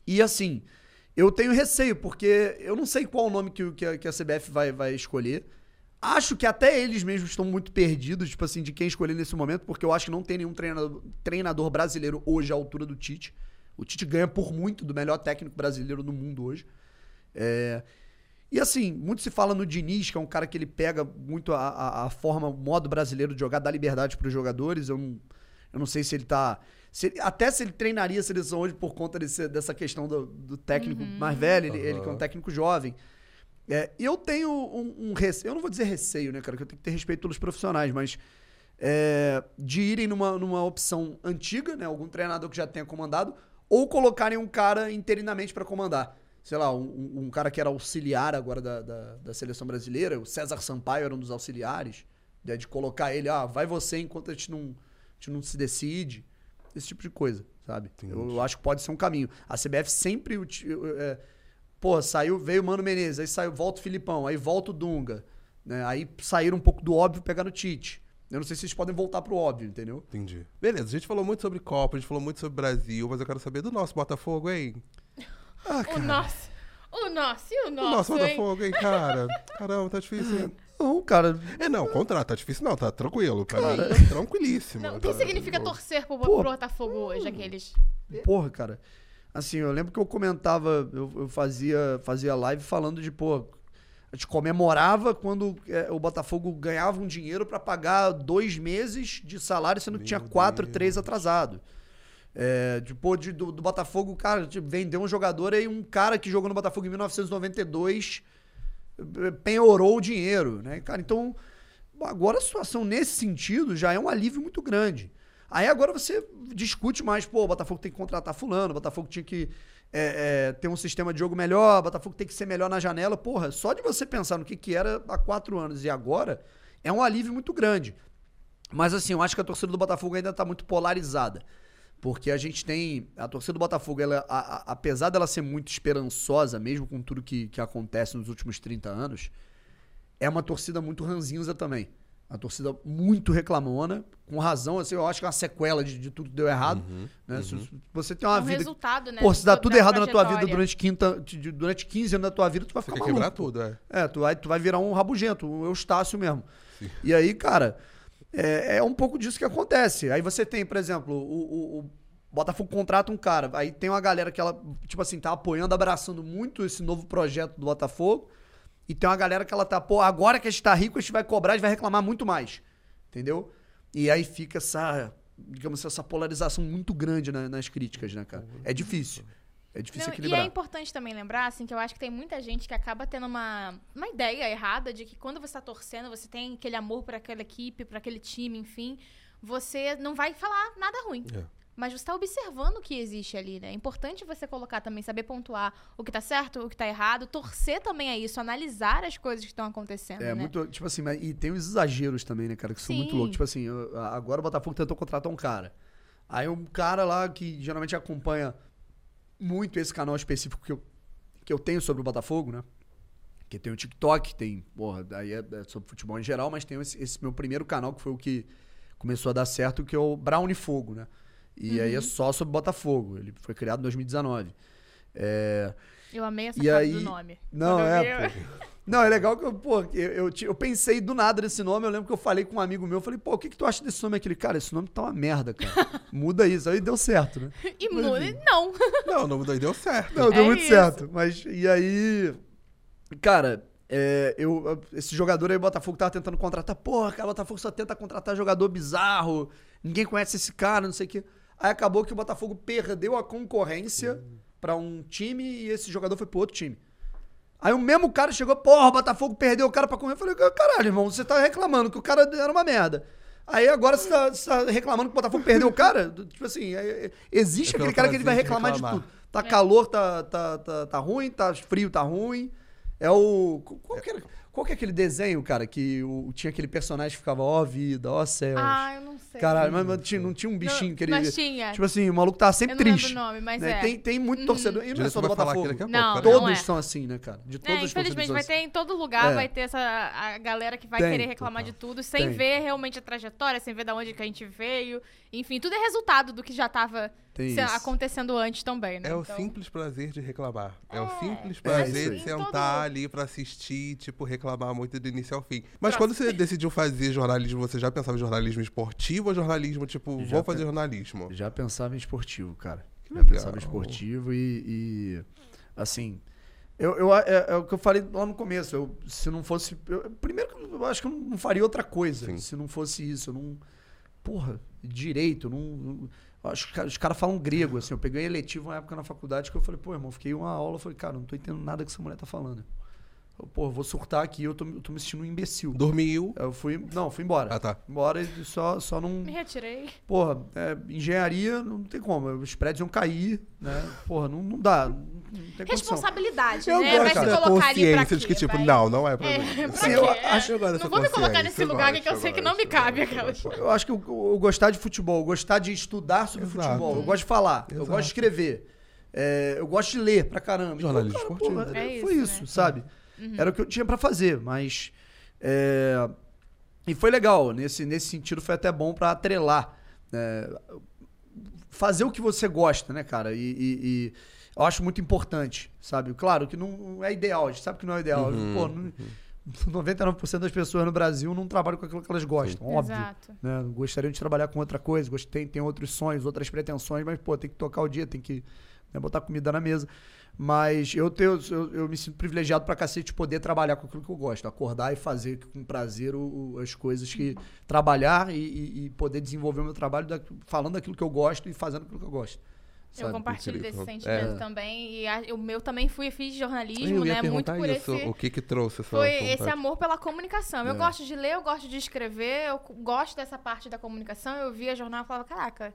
E assim, eu tenho receio, porque eu não sei qual o nome que, o- que a, que a CBF vai, vai escolher. Acho que até eles mesmos estão muito perdidos, tipo assim, de quem escolher nesse momento, porque eu acho que não tem nenhum treinador, treinador brasileiro hoje à altura do Tite. O Tite ganha por muito do melhor técnico brasileiro do mundo hoje. É, E assim, muito se fala no Diniz, que é um cara que ele pega muito a, a, a forma, o modo brasileiro de jogar, dá liberdade para os jogadores. Eu não, eu não sei se ele tá. se ele- até se ele treinaria a seleção hoje por conta desse- dessa questão do, do técnico mais velho, ele, ele que é um técnico jovem. É, eu tenho um, um receio, eu não vou dizer receio, né, cara, que eu tenho que ter respeito pelos profissionais, mas é, de irem numa, numa opção antiga, né, algum treinador que já tenha comandado, ou colocarem um cara interinamente para comandar. Sei lá, um, um- cara que era auxiliar agora da, da, da seleção brasileira, o César Sampaio era um dos auxiliares, né, de colocar ele, ah, vai você enquanto a gente não, gente não se decide, esse tipo de coisa, sabe? Eu, eu acho que pode ser um caminho. A CBF sempre é, Pô, saiu, veio o Mano Menezes, aí saiu, volta o Filipão, aí volta o Dunga. Né? Aí saíram um pouco do óbvio pegar no Tite. Eu não sei se eles podem voltar pro óbvio, entendeu? Entendi. Beleza, a gente falou muito sobre Copa, a gente falou muito sobre Brasil, mas eu quero saber do nosso Botafogo, hein? Ah, O nosso. O nosso e o o nosso, nosso hein? Botafogo, hein, cara? Caramba, tá difícil. Não, cara. É, não, contrato, tá difícil não, tá tranquilo. Pra mim, tá tranquilíssimo. Não, o que significa torcer pro, Pô. pro Botafogo hoje, aqueles? Porra, cara. Assim, eu lembro que eu comentava, eu, eu fazia, fazia live falando de, pô, a gente comemorava quando é, o Botafogo ganhava um dinheiro pra pagar dois meses de salário, sendo que Meu tinha quatro, Deus. três atrasado. É, de, pô, de- do, do Botafogo, cara, tipo, vendeu um jogador aí, um cara que jogou no Botafogo em 1992 eh, penhorou o dinheiro, né? Cara, então agora a situação nesse sentido já é um alívio muito grande. Aí agora você discute mais, pô, o Botafogo tem que contratar fulano, o Botafogo tinha que é, é, ter um sistema de jogo melhor, o Botafogo tem que ser melhor na janela. Porra, só de você pensar no que, que era há quatro anos e agora, é um alívio muito grande. Mas assim, eu acho que a torcida do Botafogo ainda tá muito polarizada. Porque a gente tem. A torcida do Botafogo, ela, a- a- apesar dela ser muito esperançosa, mesmo com tudo que, que acontece nos últimos 30 anos, é uma torcida muito ranzinza também. Uma torcida muito reclamona, com razão. Assim, eu acho que é uma sequela de, de tudo que deu errado. né? Se- se você tem uma É um vida. resultado, né? Pô, se dá do- tudo errado na tua vida trajetória. durante, quinta, durante 15 anos da tua vida, tu vai Você ficar quer maluco. quebrar tudo, é. É, tu vai, tu vai virar um rabugento, um Eustácio mesmo. E aí, cara, é, é um pouco disso que acontece. Aí você tem, por exemplo, o, o- o Botafogo contrata um cara, aí tem uma galera que ela, tipo assim, tá apoiando, abraçando muito esse novo projeto do Botafogo. E tem uma galera que ela tá, pô, agora que a gente tá rico, a gente vai cobrar, a gente vai reclamar muito mais. Entendeu? E aí fica essa, digamos, essa polarização muito grande na- nas críticas, né, cara? É difícil. É difícil Não, e equilibrar. é importante também lembrar, assim, que eu acho que tem muita gente que acaba tendo uma, uma ideia errada de que quando você tá torcendo, você tem aquele amor por aquela equipe, por aquele time, enfim, você não vai falar nada ruim. É. Mas você tá observando o que existe ali, né? É importante você colocar também, saber pontuar o que tá certo, o que tá errado, torcer também a isso, analisar as coisas que estão acontecendo, É, né? muito, tipo assim, mas- e tem os exageros também, né, cara, que são muito Sim. loucos. Tipo assim, eu- agora o Botafogo tentou contratar um cara. Aí um cara lá que geralmente acompanha muito esse canal específico que eu, que eu tenho sobre o Botafogo, né? Que tem o TikTok, tem, porra, aí é, é sobre futebol em geral, mas tem esse, esse meu primeiro canal que foi o que começou a dar certo, que é o Brownie Fogo, né? E aí é só sobre Botafogo. Ele foi criado em 2019. É, Eu amei essa E aí- do nome. não, é, pô. Não, é legal que eu, pô, eu, eu, eu pensei do nada nesse nome. Eu lembro que eu falei com um amigo meu. Eu falei, pô, o que, que tu acha desse nome? Aquele, cara, esse nome tá uma merda, cara. Muda isso. Aí deu certo, né? E Mas, muda. enfim. Não. Não, o nome daí deu certo. Não, deu É muito isso. certo. Mas, e aí. Cara, é, eu, esse jogador aí, o Botafogo tava tentando contratar. Porra, cara, o Botafogo só tenta contratar jogador bizarro. Ninguém conhece esse cara, não sei o quê. Aí acabou que o Botafogo perdeu a concorrência pra um time e esse jogador foi pro outro time. Aí o mesmo cara chegou, porra, o Botafogo perdeu o cara pra correr. Eu falei, caralho, irmão, você tá reclamando que o cara era uma merda. Aí agora você tá, você tá reclamando que o Botafogo perdeu o cara? Tipo assim, é- é- existe É aquele cara que ele vai prazer de reclamar de reclamar. tudo. Tá calor, tá, tá, tá, tá ruim, tá frio, tá ruim. É o. Qual que, era- qual que é aquele desenho, cara, que o- tinha aquele personagem que ficava, ó vida, ó céus. Ah, eu não sei. Caralho, mas, mas tinha- não tinha um bichinho Não, que ele. Mas tinha. Tipo assim, o maluco tava sempre eu não lembro triste. o nome, mas né? é. tem, tem muito torcedor. E não é Direito só do vai falar aqui Botafogo. daqui a Não, pouco. não peraí. Todos é. são assim, né, cara? De É, todas as infelizmente vai ter em todo lugar, É. vai ter essa a galera que vai Tem, querer reclamar de tudo, sem Tem. ver realmente a trajetória, sem ver da onde que a gente veio. Enfim, tudo é resultado do que já tava Tem isso. acontecendo antes também, né? É o Então, simples prazer de reclamar. É, o É, simples é prazer isso de sentar Todo- ali pra assistir, tipo, reclamar muito do início ao fim. Mas Próximo. quando você decidiu fazer jornalismo, você já pensava em jornalismo esportivo ou jornalismo, tipo, Já vou pe- fazer jornalismo? Já pensava em esportivo, cara. Já legal. pensava em esportivo e. e, assim. Eu, eu, é, é o que eu falei lá no começo. Eu, se não fosse. eu- primeiro, que eu acho que eu não faria outra coisa. Sim. Se não fosse isso. Eu não. Porra, direito. eu Não, não- acho que os caras- falam grego, assim. Eu peguei eletivo uma época na faculdade que eu falei, pô, irmão, fiquei uma aula. Falei, cara, não tô entendendo nada que essa mulher tá falando. Eu, pô, eu vou surtar aqui, eu tô, eu tô me sentindo um imbecil. Dormiu. Eu fui. Não, fui embora. Ah, tá. Embora e só, só não. Me retirei. Porra, é, engenharia não tem como. Os prédios iam cair, né? Porra, não, não dá. Não, não tem condição. Responsabilidade, Eu né? Vai gosto se colocar ali pra consciência de que, quê? tipo, Vai- não, não é pra É, mim. pra Sim, quê? eu É. acho agora Não vou me colocar nesse eu lugar que eu sei que não me cabe, eu aquelas. eu. Eu acho que eu, eu gostar de futebol, eu gostar de estudar sobre Exato. futebol, eu gosto de falar, eu Exato. gosto de escrever, é, eu gosto de ler pra caramba. Então, Jornalismo cara, esportivo. porra, É foi isso, isso, né? sabe? Era o que eu tinha pra fazer, mas. é, e foi legal, nesse, nesse sentido foi até bom pra atrelar. né? fazer o que você gosta, né, cara? E, e- e eu acho muito importante, sabe? Claro que não é ideal, a gente sabe que não é ideal. Uhum, Pô, não- 99% das pessoas no Brasil não trabalham com aquilo que elas gostam, óbvio. Exato. Né? Gostariam de trabalhar com outra coisa, tem, tem outros sonhos, outras pretensões, mas, pô, tem que tocar o dia, tem que né, botar comida na mesa. Mas eu, tenho, eu, eu me sinto privilegiado pra cacete de poder trabalhar com aquilo que eu gosto, acordar e fazer com prazer o- o- as coisas que. trabalhar e, e- e poder desenvolver o meu trabalho da- falando aquilo que eu gosto e fazendo aquilo que eu gosto. Eu sabe? compartilho Incrível. desse sentimento É. também. E a- o meu também fui, fiz jornalismo, Eu ia né? Muito por isso, esse. o que que trouxe essa Foi vontade? esse amor pela comunicação. Eu É. gosto de ler, eu gosto de escrever, eu gosto dessa parte da comunicação. Eu via jornal e falava, caraca,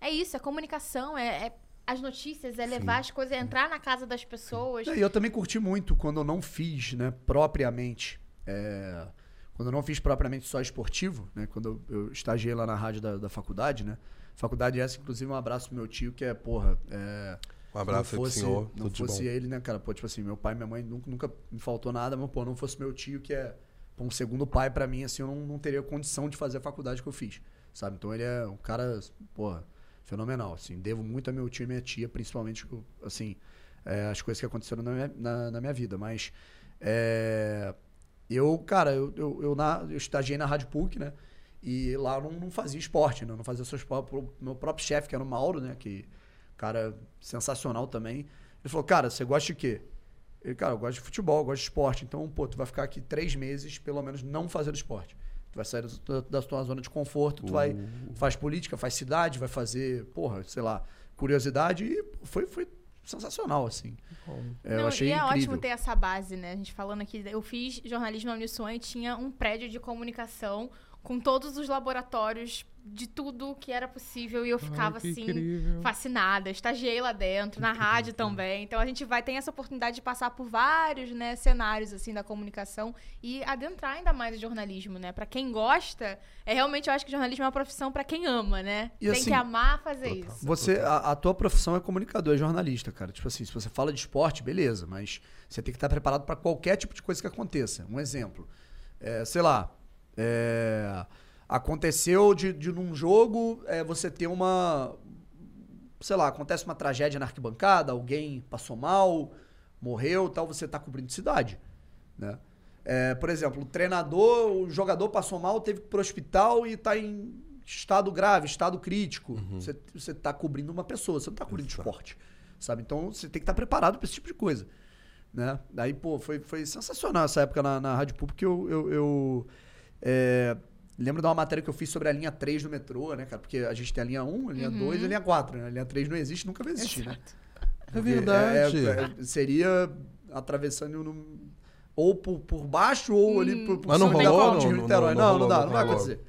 é isso, é comunicação, é, é as notícias, é levar as coisas, é entrar na casa das pessoas. É, E eu também curti muito quando eu não fiz, né, propriamente. é, quando eu não fiz propriamente só esportivo, né? Quando eu, eu estagiei lá na rádio da, da faculdade, né? Faculdade essa, inclusive, um abraço pro meu tio, que é, porra. É, Um abraço não pro fosse, senhor, Não tudo de fosse bom. ele, né, cara? Pô, tipo assim, meu pai e minha mãe nunca, nunca me faltou nada, mas, pô, não fosse meu tio, que é pô, um segundo pai pra mim, assim, eu não, não teria condição de fazer a faculdade que eu fiz, sabe? Então ele é um cara, porra, fenomenal, assim. Devo muito a meu tio e minha tia, principalmente, assim, é, as coisas que aconteceram na minha, na, na minha vida, mas é, eu, cara, eu, eu, eu, na, eu estagiei na Rádio PUC, né? E lá eu não, não fazia esporte, né? Eu não fazia só esporte. Meu próprio chefe, que era o Mauro, né? Que cara sensacional também. Ele falou, cara, você gosta de quê? Ele, cara, eu gosto de futebol, eu gosto de esporte. Então, pô, tu vai ficar aqui três meses, pelo menos, não fazendo esporte. Tu vai sair da, da tua zona de conforto, tu vai, faz política, faz cidade, vai fazer, porra, sei lá, curiosidade. E foi, foi sensacional, assim. É, eu Não, achei e é incrível. ótimo ter essa base, né? A gente falando aqui, eu fiz jornalismo na Uniswan e tinha um prédio de comunicação com todos os laboratórios de tudo que era possível e eu ficava que assim incrível. fascinada. Estagiei lá dentro, na rádio também. Então a gente vai ter essa oportunidade de passar por vários, né, cenários assim da comunicação e adentrar ainda mais o jornalismo, né? Para quem gosta, é realmente eu acho que jornalismo é uma profissão para quem ama, né? E Tem assim, que amar fazer total. isso. Você, a, a tua profissão é comunicador, é jornalista, cara. Tipo assim, se você fala de esporte, beleza, mas você tem que estar preparado para qualquer tipo de coisa que aconteça. Um exemplo, é, sei lá, é, aconteceu de, de num jogo é, você ter uma, sei lá, acontece uma tragédia na arquibancada, alguém passou mal, morreu, tal, você tá cobrindo cidade, né? É, por exemplo, o treinador, o jogador passou mal, teve que ir pro hospital e tá em estado grave, estado crítico. Você, você tá cobrindo uma pessoa, você não tá cobrindo Exato. esporte, sabe? Então você tem que estar preparado para esse tipo de coisa, né? Daí, pô, foi, foi sensacional essa época na, na Rádio Pública, eu, eu, eu, é, lembro de uma matéria que eu fiz sobre a linha 3 do metrô, né, cara? Porque a gente tem a linha 1, a linha 2 e a linha 4, né? A linha 3 não existe, nunca vai existir, né? É Porque verdade. é- é- seria atravessando no- ou por, por baixo ou ali por, por Mas não cima da rolou, não, de não, Niterói. não Não, não, rolou, dá, não não vai acontecer.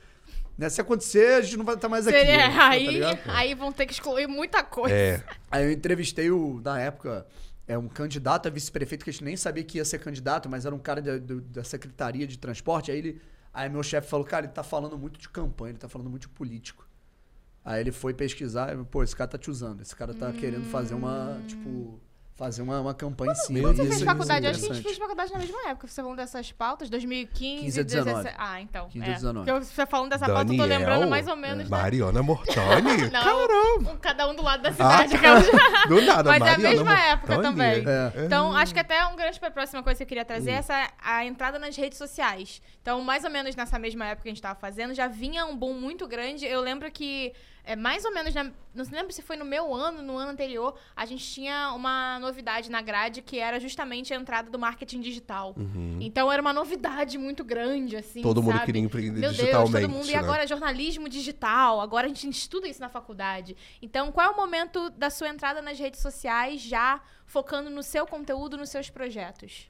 Né, Se acontecer, a gente não vai estar mais aqui. Seria- né? Tá aí, ligado? aí vão ter que excluir muita coisa. É. Aí eu entrevistei o, na época, é um candidato a vice-prefeito que a gente nem sabia que ia ser candidato, mas era um cara da, do- da Secretaria de Transporte. Aí ele Aí meu chefe falou, cara, ele tá falando muito de campanha, ele tá falando muito de político. Aí ele foi pesquisar, pô, esse cara tá te usando, esse cara tá querendo fazer uma, tipo, fazer uma, uma campanha em cima. Quando você fez isso- faculdade, é acho que a gente fez faculdade na mesma época. Você falando dessas pautas, 2015, 15 a 19. 17. Ah, então. 15 é. a 19. Porque você falando dessa pauta, eu tô lembrando mais ou menos. da- Mariana Mortoni? Não, um- cada um do lado da Ah, cidade. aquela- Do nada, Mas é a Mariana mesma época Mortoni. também. É. Então, acho que até um gancho pra próxima coisa que eu queria trazer é Hum. essa a entrada nas redes sociais. Então, mais ou menos nessa mesma época que a gente tava fazendo, já vinha um boom muito grande. Eu lembro que, é, mais ou menos, na- não lembro se foi no meu ano, no ano anterior, a gente tinha uma novidade na grade que era justamente a entrada do marketing digital. Então, era uma novidade muito grande, assim, Uhum. Todo mundo sabe? queria empreender Meu Deus, digitalmente. todo mundo. E né? agora jornalismo digital, agora a gente estuda isso na faculdade. Então, qual é o momento da sua entrada nas redes sociais, já focando no seu conteúdo, nos seus projetos?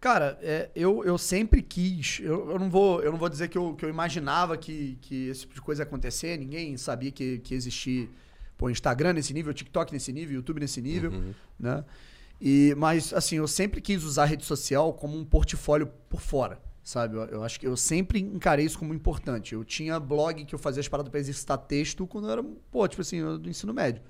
Cara, é, eu, eu sempre quis. Eu, eu, não vou, eu não vou dizer que eu, que eu imaginava que, que esse tipo de coisa ia acontecer. Ninguém sabia que, que existia pô, Instagram nesse nível, TikTok nesse nível, YouTube nesse nível, né? E, mas, assim, eu sempre quis usar a rede social como um portfólio por fora, sabe? Eu, eu acho que eu sempre encarei isso como importante. Eu tinha blog que eu fazia as paradas pra exercitar texto quando eu era, pô, tipo assim, do ensino médio.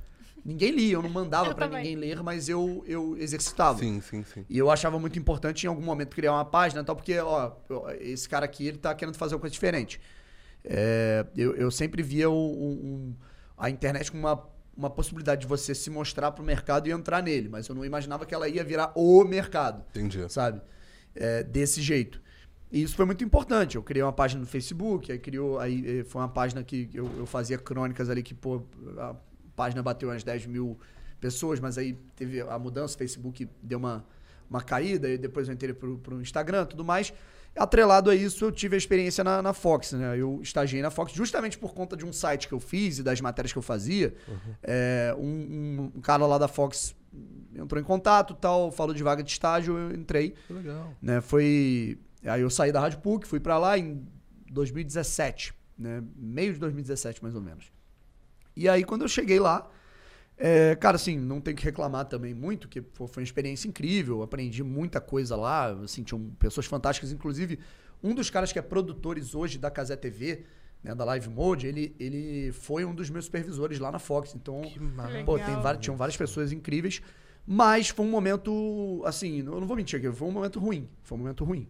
Ninguém lia, eu não mandava também. ninguém ler, mas eu, eu exercitava. Sim, sim, sim. E eu achava muito importante em algum momento criar uma página e tal, porque, ó, esse cara aqui, ele tá querendo fazer uma coisa diferente. É, eu, eu sempre via o- o- um- a internet como uma, uma possibilidade de você se mostrar pro mercado e entrar nele, mas eu não imaginava que ela ia virar o mercado, Entendi. sabe? É, desse jeito. E isso foi muito importante. Eu criei uma página no Facebook, aí criou, aí eh, foi uma página que eu, eu fazia crônicas ali que, pô, a página bateu umas 10 mil pessoas, mas aí teve a mudança, o Facebook deu uma, uma caída, e depois eu entrei pro, pro Instagram tudo mais. Atrelado a isso, eu tive a experiência na, na Fox, né? Eu estagiei na Fox justamente por conta de um site que eu fiz e das matérias que eu fazia. É, um, um- cara lá da Fox entrou em contato tal, falou de vaga de estágio, eu entrei Que legal. né? Foi aí eu saí da Rádio PUC, fui pra lá em 2017, né? Meio de 2017 mais ou menos. E aí quando eu cheguei lá, é, cara, assim, não tenho que reclamar também muito, que foi uma experiência incrível, aprendi muita coisa lá, assim, tinham pessoas fantásticas, inclusive um dos caras que é produtores hoje da Casé TV, né, da Live Mode, ele, ele foi um dos meus supervisores lá na Fox, então. Pô, tem várias, tinham várias pessoas incríveis, mas foi um momento, assim, eu não vou mentir aqui, foi um momento ruim. Foi um momento ruim.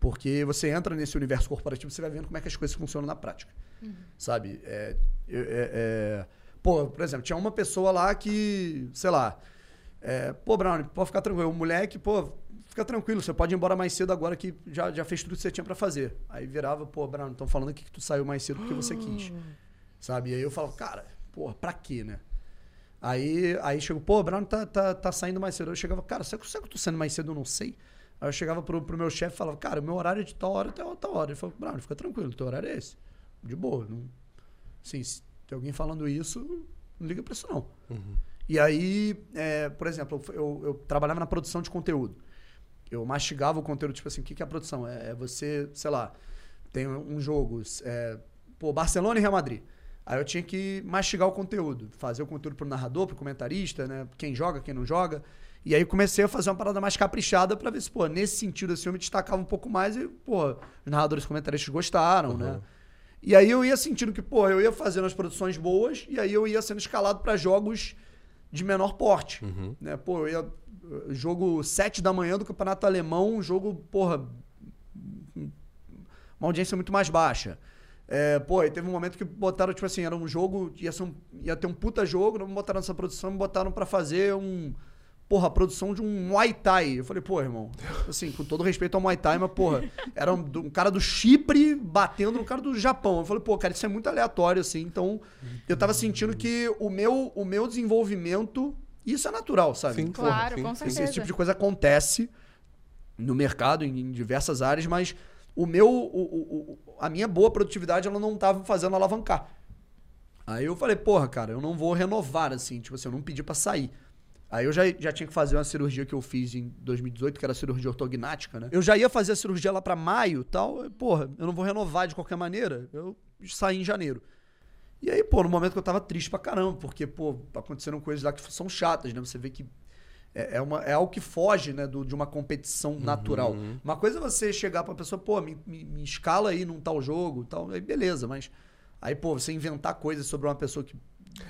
Porque você entra nesse universo corporativo, você vai vendo como é que as coisas funcionam na prática. Sabe? É, é, é, pô, por exemplo, tinha uma pessoa lá que, sei lá, é, pô, Brown, pode ficar tranquilo. O moleque, pô, fica tranquilo, você pode ir embora mais cedo agora que já, já fez tudo que você tinha pra fazer. Aí virava, pô, Brown, estão falando aqui que tu saiu mais cedo porque você quis. Sabe? E aí eu falo, cara, porra, pra quê, né? Aí, aí chegou, pô, Brown tá, tá, tá saindo mais cedo. Eu chegava, cara, será que, será que eu tô saindo mais cedo? Eu não sei. Aí eu chegava pro, pro meu chefe e falava, cara, o meu horário é de tal hora até tal hora. Ele falou, Brown, fica tranquilo, teu horário é esse. De boa. Não... Assim, se tem alguém falando isso, não liga pra isso não. E aí, é, por exemplo, eu, eu- trabalhava na produção de conteúdo. Eu mastigava o conteúdo, tipo assim, o que, que é a produção? É, é você, sei lá, tem um jogo, é, pô, Barcelona e Real Madrid. Aí eu tinha que mastigar o conteúdo, fazer o conteúdo pro narrador, pro comentarista, né? Quem joga, quem não joga. E aí comecei a fazer uma parada mais caprichada pra ver se, pô, nesse sentido assim eu me destacava um pouco mais e, pô, os narradores e comentaristas gostaram, né? E aí eu ia sentindo que, pô, eu ia fazendo as produções boas e aí eu ia sendo escalado pra jogos de menor porte, né? Pô, eu ia eh, jogo 7 da manhã do Campeonato Alemão, um jogo, porra, uma audiência muito mais baixa. É, pô, e teve um momento que botaram, tipo assim, era um jogo, ia, um- ia ter um puta jogo, não me botaram nessa produção, me botaram pra fazer um. Porra, a produção de um Muay Thai. Eu falei, pô, irmão, assim, com todo respeito ao Muay Thai, mas, porra, era um, um cara do Chipre batendo no cara do Japão. Eu falei, pô, cara, isso é muito aleatório, assim. Então, eu tava sentindo que o meu, o meu desenvolvimento. Isso é natural, sabe? Sim, Porra, Claro, sim, com certeza. esse tipo de coisa acontece no mercado, em, em diversas áreas, mas o meu, o- o- o- a minha boa produtividade, ela não tava fazendo alavancar. Aí eu falei, porra, cara, eu não vou renovar, assim, tipo assim, eu não pedi pra sair. Aí eu já, já tinha que fazer uma cirurgia que eu fiz em 2018, que era a cirurgia ortognática, né? Eu já ia fazer a cirurgia lá pra maio e tal, e, porra, eu não vou renovar de qualquer maneira, eu saí em janeiro. E aí, pô, no momento que eu tava triste pra caramba, porque, pô, aconteceram coisas lá que são chatas, né? Você vê que É, é, uma, é algo que foge né, do- de uma competição natural. Uhum. Uma coisa é você chegar pra pessoa, pô, me, me- me escala aí num tal jogo, tal, aí beleza, mas aí, pô, você inventar coisas sobre uma pessoa que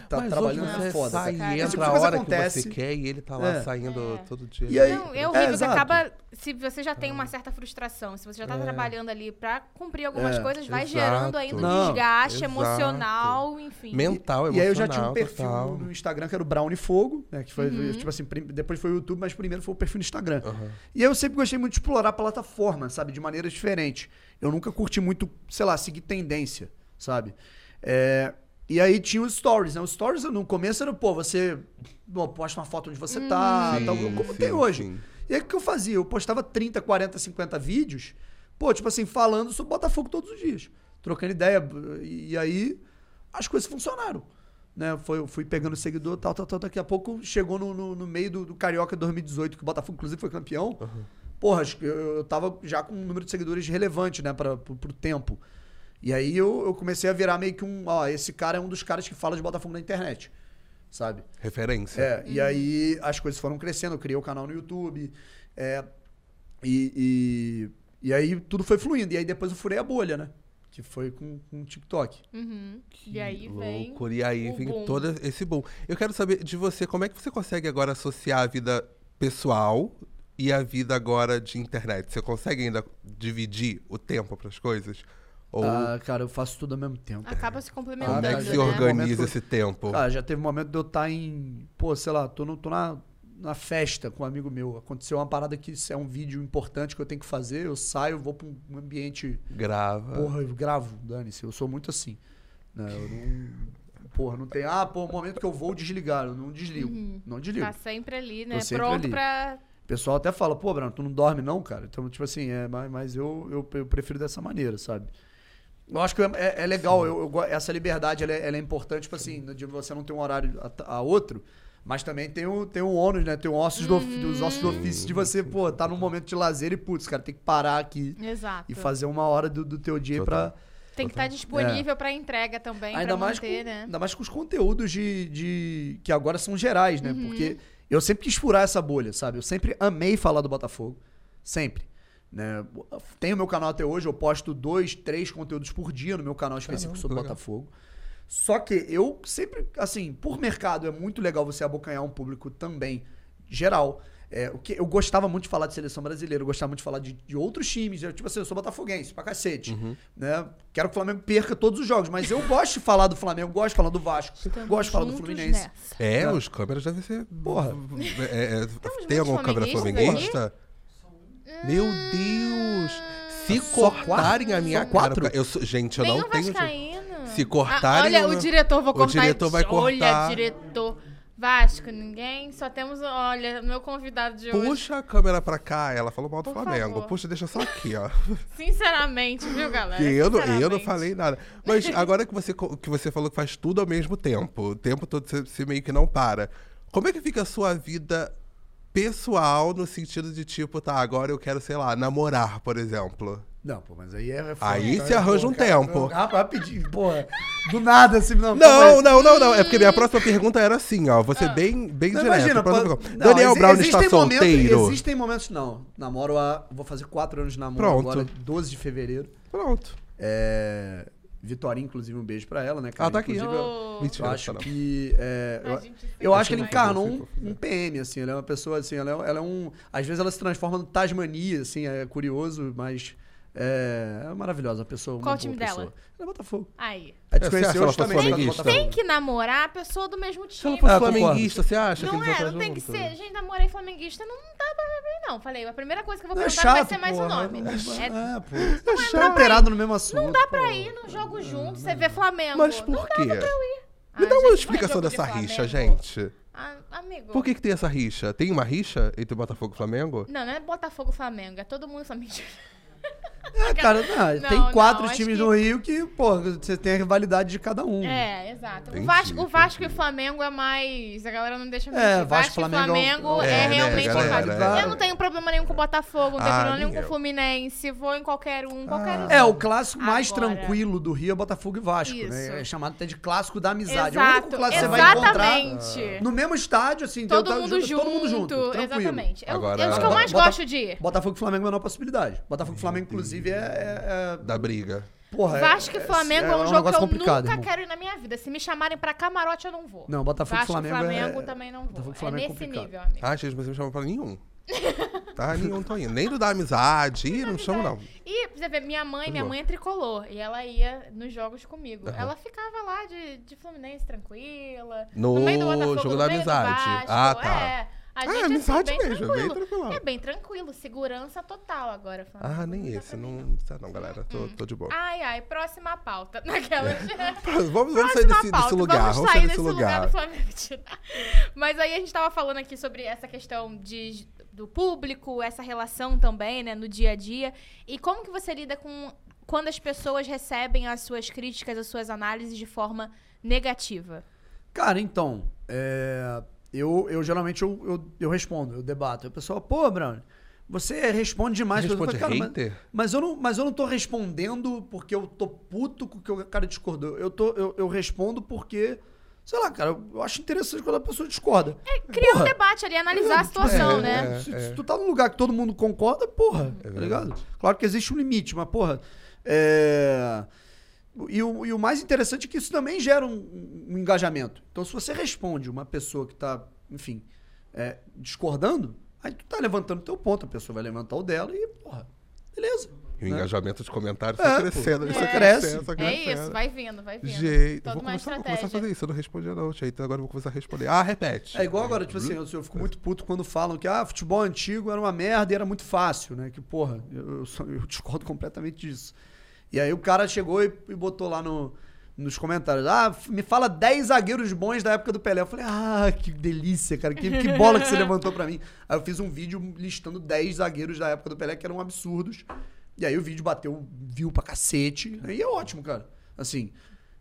tá Mas trabalhando hoje é você foda. sai cara. e tipo entra de a coisa hora acontece. que você quer e ele tá lá É. saindo É. todo dia. E aí- Não, é É, horrível, você exato. acaba. Se você já tem uma certa frustração, se você já tá É. trabalhando ali pra cumprir algumas É, coisas, vai exato. gerando ainda um desgaste exato. emocional, enfim. Mental, E aí eu já emocional, tinha um perfil total. no, Instagram que era o Brownie Fogo, né? Que foi, Uhum. tipo assim, depois foi o YouTube, mas primeiro foi o perfil no Instagram. Aham. E eu sempre gostei muito de explorar a plataforma, sabe? De maneiras diferentes. Eu nunca curti muito, sei lá, seguir tendência, sabe? É, e aí tinha os stories, né? Os stories no começo era, pô, você bom, posta uma foto onde você tá, Sim, tal, como sim, tem hoje. sim. E aí o que eu fazia? Eu postava 30, 40, 50 vídeos, pô, tipo assim, falando sobre Botafogo todos os dias. Trocando ideia. E aí as coisas funcionaram. Né? Foi, eu fui pegando seguidor, tal, tal, tal. Daqui a pouco chegou no, no, no meio do, do Carioca 2018, que o Botafogo, inclusive, foi campeão. Porra, acho que eu, eu tava já com um número de seguidores relevante, né, pra, pro, pro tempo. E aí eu, eu comecei a virar meio que um. Ó, esse cara é um dos caras que fala de Botafogo na internet. Sabe? Referência. É, e aí as coisas foram crescendo, eu criei o canal no YouTube. é, e, e, e aí tudo foi fluindo. E aí depois eu furei a bolha, né? Que foi com, com o TikTok. Uhum. E aí vem. Loucura. E aí o vem boom. todo esse boom. Eu quero saber de você, como é que você consegue agora associar a vida pessoal e a vida agora de internet? Você consegue ainda dividir o tempo para as coisas? Ou Ah, cara, eu faço tudo ao mesmo tempo. Acaba se como complementando, é Ah, que tá, se né? organ- organiza esse tempo? Cara, já teve um momento de eu estar em. Pô, sei lá, tô, no, tô na, na festa com um amigo meu. Aconteceu uma parada que é um vídeo importante que eu tenho que fazer. Eu saio, vou pra um ambiente. Grava. Porra, eu gravo, dane-se. Eu sou muito assim. Né? Eu não. Porra, não tem. Ah, pô, o momento que eu vou desligar. Eu não desligo. Não desligo. Tá sempre ali, né? sempre Pronto ali. pra. O pessoal até fala, pô, Bruno, tu não dorme não, cara? Então, tipo assim, é, mas, mas eu, eu, eu prefiro dessa maneira, sabe? Eu acho que é, é legal, eu, eu essa liberdade ela é, ela é importante, tipo assim, de você não ter um horário a, a outro, mas também tem o, tem o ônus, né? Tem o ossos do, of- dos ossos do ofício de você, pô, tá num momento de lazer e, putz, cara, tem que parar aqui Exato. e fazer uma hora do, do teu dia pra, Tem que estar disponível pra entrega também, Ainda pra mais, manter, com, né? ainda mais com os conteúdos de, de- que agora são gerais, né? Uhum. Porque eu sempre quis furar essa bolha, sabe? Eu sempre amei falar do Botafogo. Sempre. Né? Tenho meu canal até hoje, eu posto dois, três conteúdos por dia no meu canal específico Caramba, sobre legal. Botafogo. Só que eu sempre, assim, por mercado é muito legal você abocanhar um público também geral. É, o que eu gostava muito de falar de seleção brasileira, eu gostava muito de falar de, de outros times. Eu, tipo assim, eu sou botafoguense pra cacete. Uhum. Né? Quero que o Flamengo perca todos os jogos, mas eu gosto de falar do Flamengo, gosto de falar do Vasco, Estamos gosto de falar do Fluminense. nessa. É, Tá. os câmeras devem ser. Porra. É, é, tem alguma câmera flamenguista? Meu Deus! Se cortarem a minha Só cara. quatro? Eu sou, gente, eu Nenhum não tenho. vascaíno. Se cortarem Ah, olha, o- diretor, vou o cortar. diretor vai Olha, cortar. diretor. Vasco, ninguém. Só temos, olha, meu convidado de hoje. Puxa a câmera pra cá. Ela falou mal do Por Flamengo. favor. Puxa, deixa só aqui, ó. Sinceramente, viu, galera? Que eu, não, eu não Sinceramente. falei nada. Mas agora que você, co- que você falou que faz tudo ao mesmo tempo, o tempo todo você, você meio que não para. Como é que fica a sua vida pessoal no sentido de tipo, tá, agora eu quero, sei lá, namorar, por exemplo? Não, pô, mas aí é. Aí foda, se cara. arranja um tempo. rap- Rapidinho, porra. Do nada, assim, não. Não, não, não, não. É porque minha próxima pergunta era assim, ó. Você bem, bem Não, direto. imagina, Daniel Brown está solteiro. existem momentos, não. Namoro há. Vou fazer quatro anos de namoro Pronto. agora, 12 de fevereiro. Pronto. É. Vitória, inclusive, um beijo pra ela, né, cara? Ah, tá aqui. Inclusive, eu- Ô, Mentira. Eu acho não. que. é, a eu, eu acho que ele demais. encarnou um, um PM, assim. Ela é uma pessoa, assim, ela é, ela é um. Às vezes ela se transforma no Tasmania, assim, é curioso, mas. É, é maravilhosa a pessoa. uma Qual o time pessoa. dela? Ela é Botafogo. Aí. A É, gente conheceu causa do flamenguista? Tem que namorar a pessoa do mesmo Se ela time. fosse Ah, flamenguista, você acha Não que é, não tem que juntos? ser. Gente, namorei flamenguista, não dá pra beber, não. Falei, a primeira coisa que eu vou Não é perguntar vai chato, ser mais o nome. É, É, é, pô. Não tá operado no mesmo assunto. não dá pra ir no jogo junto, você vê Flamengo. Mas Não por quê? Ah, Me dá gente, uma não é explicação dessa rixa, gente. Ah, amigo. Por que, que tem essa rixa? Tem uma rixa entre Botafogo e Flamengo? Não, não é Botafogo e Flamengo, é todo mundo Flamengo. É, cara, não, Não, tem quatro não, times que- no Rio que, pô, você tem a rivalidade de cada um. É, exato. O Entendi, Vasco, o Vasco e entendi. Flamengo é mais. A galera não deixa É, mentir. Vasco, Vasco, Flamengo e Flamengo é é, o- É, né, realmente galera, fácil. é. Eu não tenho problema nenhum com o Botafogo, não tenho Ah, problema nenhum com o. Fluminense. Vou em qualquer um, qualquer um. É, o clássico mais Agora- tranquilo do Rio é Botafogo e Vasco, Isso. né? É chamado até de clássico da amizade. é o único Exato, clássico que você vai encontrar exatamente. no mesmo estádio, assim, Todo, tá- mundo junto, todo mundo junto, tranquilo. exatamente. É, o- é os que eu mais gosto de ir. Botafogo e Flamengo é a menor possibilidade. Botafogo e Flamengo, inclusive, é. é- é- Da briga. porra, é- Vasco e é- Flamengo é, é um, jogo que eu nunca irmão. quero ir na minha vida. Se me chamarem pra camarote, eu não vou. Não, Botafogo e Vasco Flamengo, e Flamengo é... também não vou. Botafogo É Flamengo é nesse complicado. nível, amigo. Ah, gente, mas você me chamou pra nenhum. Tá? Nenhum tô indo. Nem do da amizade. Ih, não chamo, não. E, pra você ver, minha mãe, minha mãe é tricolor. E ela ia nos jogos comigo. Ela ficava lá de, de Fluminense tranquila. No meio do Botafogo, jogo no da amizade. Vasco, Ah, tá. É. A Ah, gente, é assim, amizade bem mesmo, é bem tranquilo. É bem tranquilo. Segurança total agora. Ah, nem esse. Não precisa não, galera. Tô, tô de boa. Ai, ai, próxima pauta. Naquela. Vamos, vamos sair desse, pauta. desse lugar. Vamos Vamos sair sair desse lugar do. Flamengo. Mas aí a gente tava falando aqui sobre essa questão de, do público, essa relação também, né, no dia a dia. E como que você lida com quando as pessoas recebem as suas críticas, as suas análises de forma negativa? Cara, então, é, eu, eu geralmente eu, eu, eu respondo, eu debato. A pessoa, pô, Brown, você responde demais. Você Eu falo, responde "Cara, mas-? Mas eu, não, mas eu não tô respondendo porque eu tô puto com o que o cara discordou. Eu, tô, eu, eu respondo porque, sei lá, cara, eu acho interessante quando a pessoa discorda. Criar um Porra, debate ali, analisar a situação, é, né? é. se, se tu tá num lugar que todo mundo concorda, porra, tá ligado? Claro que existe um limite, mas, porra, é... E o, e o mais interessante é que isso também gera um, um engajamento. Então, se você responde uma pessoa que tá, enfim, é, discordando, aí tu tá levantando teu ponto, a pessoa vai levantar o dela e, porra, beleza. E o né? engajamento de comentários É, foi pô. crescendo. Isso É. crescendo, só É isso, vai vindo, vai vindo. Gente, Toda vou uma começar, vou começar a fazer isso. Eu não respondi não, tia. Então agora eu vou começar a responder. Ah, repete. É igual agora, tipo assim, eu, eu fico muito puto quando falam que ah, futebol antigo era uma merda e era muito fácil, né? Que, porra, eu, eu, só- eu discordo completamente disso. E aí o cara chegou e, e botou lá no, nos comentários, ah, me fala 10 zagueiros bons da época do Pelé. Eu falei, ah, que delícia, cara, que, que bola que você levantou pra mim. Aí eu fiz um vídeo listando 10 zagueiros da época do Pelé que eram absurdos. E aí o vídeo bateu, viu pra cacete. E é ótimo, cara. Assim,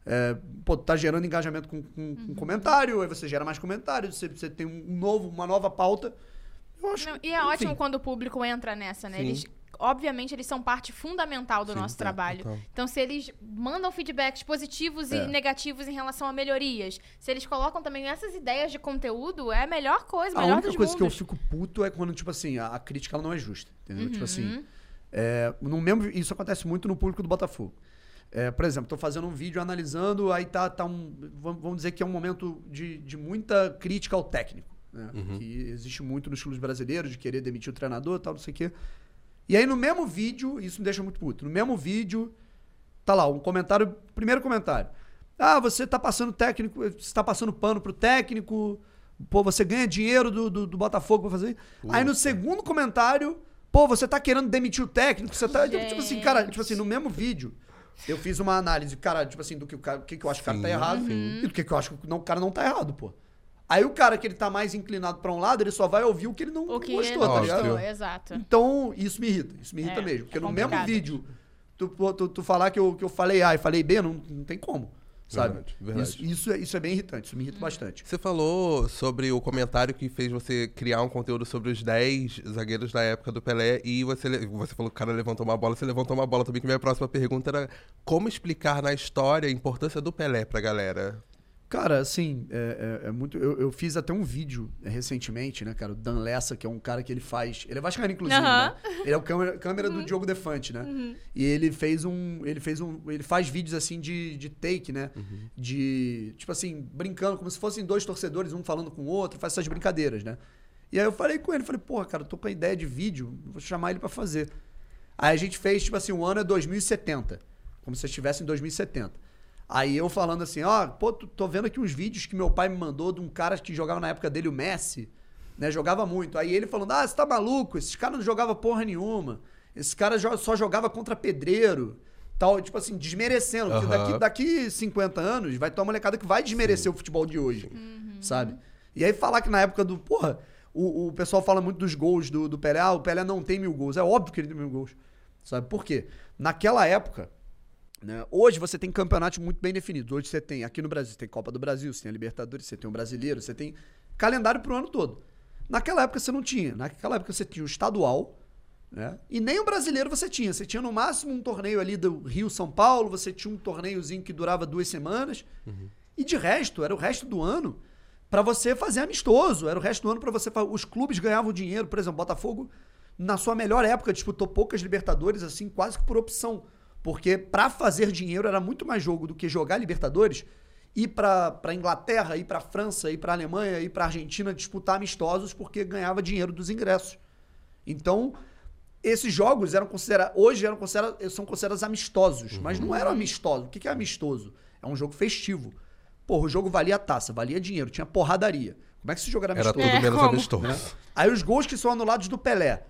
é, pô, tá gerando engajamento com, com, com comentário, aí você gera mais comentários, você, você tem um novo, uma nova pauta. Eu acho Não, e é enfim, ótimo quando o público entra nessa, né? Sim. Eles, obviamente, eles são parte fundamental do Sim, nosso é, trabalho. total. Então, se eles mandam feedbacks positivos É. e negativos em relação a melhorias, se eles colocam também essas ideias de conteúdo, é a melhor coisa, A melhor única dos coisa que eu mundos. fico puto é quando, tipo assim, a, a crítica ela não é justa. Entendeu? Tipo Uhum. assim. é, no mesmo, isso acontece muito no público do Botafogo. É, por exemplo, tô fazendo um vídeo analisando, aí tá, tá um. Vamos dizer que é um momento de, de muita crítica ao técnico. Né? Que existe muito nos clubes brasileiros, de querer demitir o treinador e tal, não sei o quê. E aí, no mesmo vídeo, isso me deixa muito puto. No mesmo vídeo, tá lá, um comentário. Primeiro comentário. Ah, você tá passando técnico, você tá passando pano pro técnico. Pô, você ganha dinheiro do, do, do Botafogo pra fazer. Aí no segundo comentário, pô, você tá querendo demitir o técnico, você tá. Tipo assim, cara, tipo assim, no mesmo vídeo. Eu fiz uma análise, cara, tipo assim, do que, o cara, que, que eu acho que o cara tá errado e do que, que eu acho que não, o cara não tá errado, pô. Aí o cara que ele tá mais inclinado pra um lado, ele só vai ouvir o que ele não O que gostou, ele tá ligado? gostou, exato. Então, isso me irrita. Isso me irrita É, mesmo. Porque é no mesmo vídeo, tu, tu, tu falar que eu, que eu falei A e falei B, não, não tem como. Sabe? Verdade, verdade. Isso, isso, é, isso é bem irritante. Isso me Hum. irrita bastante. Você falou sobre o comentário que fez você criar um conteúdo sobre os 10 zagueiros da época do Pelé e você, você falou que o cara levantou uma bola, você levantou uma bola também, que minha próxima pergunta era como explicar na história a importância do Pelé pra galera? Cara, assim, é, é- é muito. Eu, eu fiz até um vídeo é, recentemente, né, cara? O Dan Lessa, que é um cara que ele faz. Ele é vascaíno, inclusive. Né? Ele é o câmera, câmera do Diogo Defante, né? E ele fez um. Ele fez um. Ele faz vídeos assim de, de take, né? De. Tipo assim, brincando, como se fossem dois torcedores, um falando com o outro, faz essas brincadeiras, né? E aí eu falei com ele, falei, porra, cara, eu tô com a ideia de vídeo, vou chamar ele pra fazer. Aí a gente fez, tipo assim, o ano é 2070. Como se estivesse em 2070. Aí eu falando assim, ó, pô, tô- vendo aqui uns vídeos que meu pai me mandou de um cara que jogava na época dele, o Messi, né? Jogava muito. Aí ele falando, ah, você tá maluco? Esses caras não jogavam porra nenhuma. Esse cara só jogava contra pedreiro. Tal, tipo assim, desmerecendo. Porque Aham. daqui, daqui 50 anos vai ter uma molecada que vai desmerecer o futebol de hoje. Sabe? E aí falar que na época do. Porra, o, o pessoal fala muito dos gols do, do Pelé. Ah, o Pelé não tem mil gols. É óbvio que ele tem mil gols. Sabe por quê? Naquela época, né, hoje você tem campeonatos muito bem definidos. Hoje você tem, aqui no Brasil, você tem Copa do Brasil, você tem a Libertadores, você tem o Brasileiro, você tem calendário pro ano todo. Naquela época você não tinha. Naquela época você tinha o estadual, né? E nem o brasileiro você tinha. Você tinha no máximo um torneio ali do Rio São Paulo, você tinha um torneiozinho que durava duas semanas. E de resto, era o resto do ano pra você fazer amistoso. Era o resto do ano pra você. Os clubes ganhavam dinheiro. Por exemplo, Botafogo, na sua melhor época, disputou poucas Libertadores, assim, quase que por opção. Porque pra fazer dinheiro era muito mais jogo do que jogar Libertadores. Ir pra, pra Inglaterra, ir pra França, ir pra Alemanha, ir pra Argentina disputar amistosos porque ganhava dinheiro dos ingressos. Então, esses jogos eram considerados. Hoje eram considerados, são considerados amistosos, mas não eram amistosos. O que é amistoso? É um jogo festivo. Porra, o jogo valia taça, valia dinheiro, tinha porradaria. Como é que esse jogo era Era amistoso? tudo É, menos como? amistoso. Aí os gols que são anulados do Pelé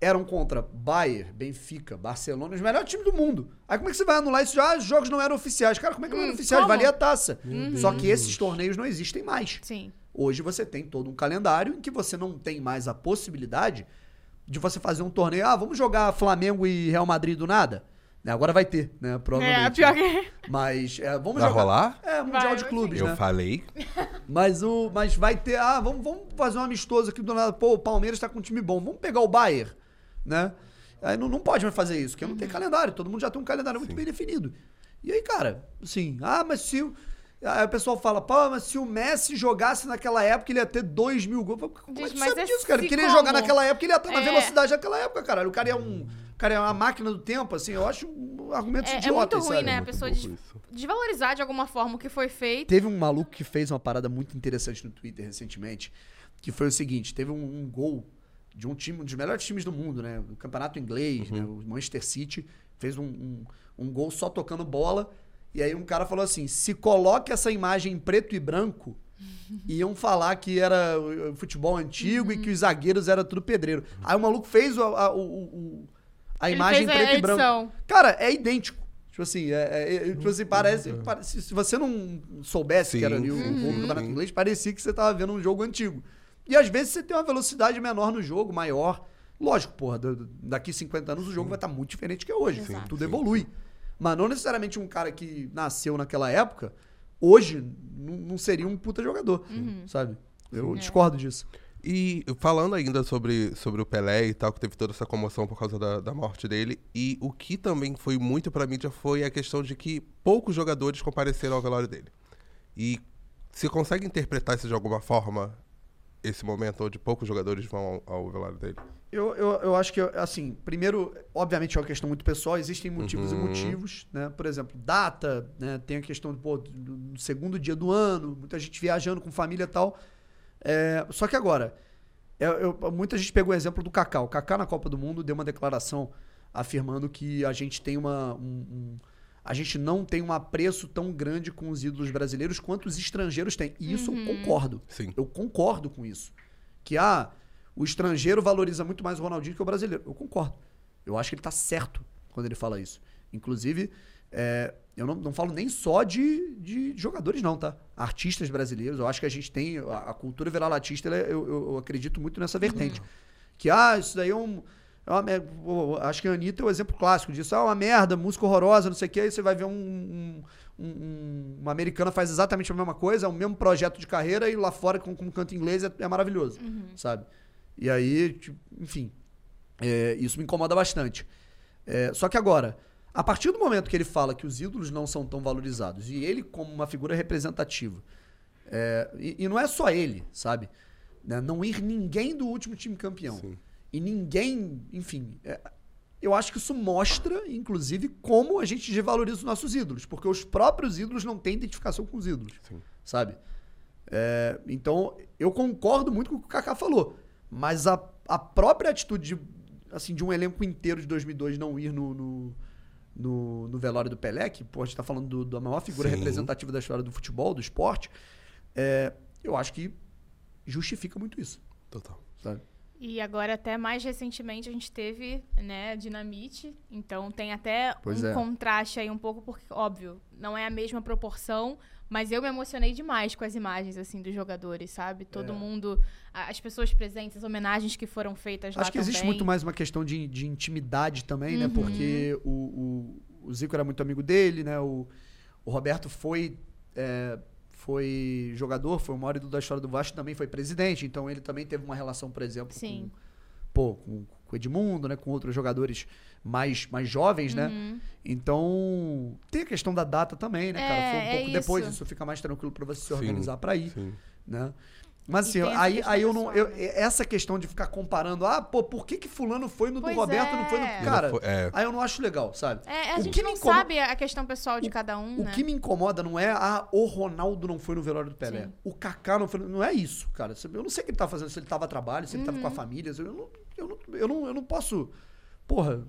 eram contra Bayern, Benfica, Barcelona, os melhores times do mundo. Aí como é que você vai anular isso? Ah, os jogos não eram oficiais. Cara, como é que não eram oficiais? como? Valia a taça. Só que esses torneios não existem mais. Sim. Hoje você tem todo um calendário em que você não tem mais a possibilidade de você fazer um torneio. Ah, vamos jogar Flamengo e Real Madrid do nada? Né, Agora vai ter, né? Provavelmente. É, pior né? que. Mas é, vamos Vai jogar. rolar? É, Mundial Vai, de Clubes, Eu né? falei. Mas, o, mas vai ter. Ah, vamos, vamos fazer um amistoso aqui do nada. Pô, o Palmeiras tá com um time bom. Vamos pegar o Bayern, né? Aí não, não pode mais fazer isso, porque não tem calendário. Todo mundo já tem um calendário muito bem definido. E aí, cara, assim, ah, mas se. o- Aí o pessoal fala, pô, mas se o Messi jogasse naquela época, ele ia ter 2 mil gols. Como é que Gente, você mas sabe é disso, cara? ele ia como? jogar naquela época, ele ia estar na É. velocidade daquela época, cara. O cara é um. O cara é uma máquina do tempo, assim. Eu acho um argumento É, é idiota, muito ruim, sério. né? A muito pessoa louco des- isso. desvalorizar de alguma forma o que foi feito. Teve um maluco que fez uma parada muito interessante no Twitter recentemente, que foi o seguinte: teve um, um gol de um time, um dos melhores times do mundo, né? Do campeonato inglês, né? O Manchester City fez um, um, um gol só tocando bola. E aí um cara falou assim: se coloque essa imagem em preto e branco, iam falar que era futebol antigo e que os zagueiros eram tudo pedreiro. Aí o maluco fez o, a, o- o- o- a imagem em a preto e branco. Cara, é idêntico. Tipo assim, é, é- é- tipo assim, parece, parece- Se você não soubesse que era ali o, Sim, o sim, campeonato sim. inglês, parecia que você tava vendo um jogo antigo. E às vezes você tem uma velocidade menor no jogo, maior. Lógico, porra, da- daqui 50 anos o jogo vai estar muito diferente que é hoje. Exato. Tudo Sim, evolui. Mas não necessariamente um cara que nasceu naquela época, hoje não seria um puta jogador, sabe? Eu É. discordo disso. E falando ainda sobre, sobre o Pelé e tal, que teve toda essa comoção por causa da, da morte dele, e o que também foi muito pra mídia foi a questão de que poucos jogadores compareceram ao velório dele. E você consegue interpretar isso de alguma forma, esse momento onde poucos jogadores vão ao, ao velório dele? Eu, eu, eu acho que, assim, primeiro, obviamente é uma questão muito pessoal, existem motivos Uhum. e motivos, né? Por exemplo, data, né? Tem a questão pô, do, do segundo dia do ano, muita gente viajando com família e tal. É, só que agora, eu- eu- muita gente pegou o exemplo do Kaká. O Kaká na Copa do Mundo deu uma declaração afirmando que a gente tem uma. um- um- a gente não tem um apreço tão grande com os ídolos brasileiros quanto os estrangeiros têm. E isso eu concordo. Sim. Eu concordo com isso. Que ah, o estrangeiro valoriza muito mais o Ronaldinho que o brasileiro. Eu concordo. Eu acho que ele tá certo quando ele fala isso. Inclusive, é, eu não, não falo nem só de, de jogadores, não, tá? Artistas brasileiros. Eu acho que a gente tem. A, a cultura viralatista, ela é- eu, eu- eu acredito muito nessa vertente. Que, ah, isso daí é um. É acho que a Anitta é o exemplo clássico disso. Ah, uma merda, música horrorosa, não sei o quê. Aí você vai ver um, um- um- um- uma americana faz exatamente a mesma coisa, é o mesmo projeto de carreira e lá fora, com, com canto inglês, é, é maravilhoso, sabe? E aí, tipo, enfim, é, isso me incomoda bastante. É, só que agora, a partir do momento que ele fala que os ídolos não são tão valorizados e ele como uma figura representativa, é, e, e não é só ele, sabe? Né, Não ir ninguém do último time campeão. Sim. E ninguém, enfim. é, eu acho que isso mostra, inclusive, como a gente desvaloriza os nossos ídolos. Porque os próprios ídolos não têm identificação com os ídolos. Sim. Sabe? É, então, eu concordo muito com o que o Kaká falou. Mas a, a própria atitude de, assim, de um elenco inteiro de 2002 não ir no, no, no, no velório do Pelé, que pô, a gente tá falando do- da maior figura Sim. representativa da história do futebol, do esporte, é, eu acho que justifica muito isso. Total. Sabe? E agora, até mais recentemente, a gente teve, né, Dinamite. Então tem até Pois um é. contraste aí um pouco, porque, óbvio, não é a mesma proporção, mas eu me emocionei demais com as imagens, assim, dos jogadores, sabe? Todo É. mundo, as pessoas presentes, as homenagens que foram feitas lá Acho que existe também. muito mais uma questão de, de intimidade também, né? Uhum. Porque o, o, o Zico era muito amigo dele, né? O, o Roberto foi, é, foi jogador, foi o maior ídolo da história do Vasco, também foi presidente. Então ele também teve uma relação, por exemplo, Sim. com, pô, com, com o Edmundo, né? Com outros jogadores mais, mais jovens, né? Uhum. Então tem a questão da data também, né, cara? É, Foi um é pouco depois, isso. isso fica mais tranquilo pra você se Sim. organizar pra ir Sim. né? Mas assim, aí, aí eu não. eu- essa questão de ficar comparando, ah, pô, por que, que fulano foi no Pois do Roberto e não foi no. é. Cara, foi- é. aí eu não acho legal, sabe? É, a O gente que me não incomo- sabe a questão pessoal de cada um, O né? que me incomoda não é, ah, o Ronaldo não foi no velório do Pelé. Sim. O Kaká não foi. no- Não é isso, cara. Eu não sei o que ele tá fazendo, se ele tava a trabalho, se ele tava com a Uhum. família. Eu não, eu, não, eu, não, eu não posso. Porra,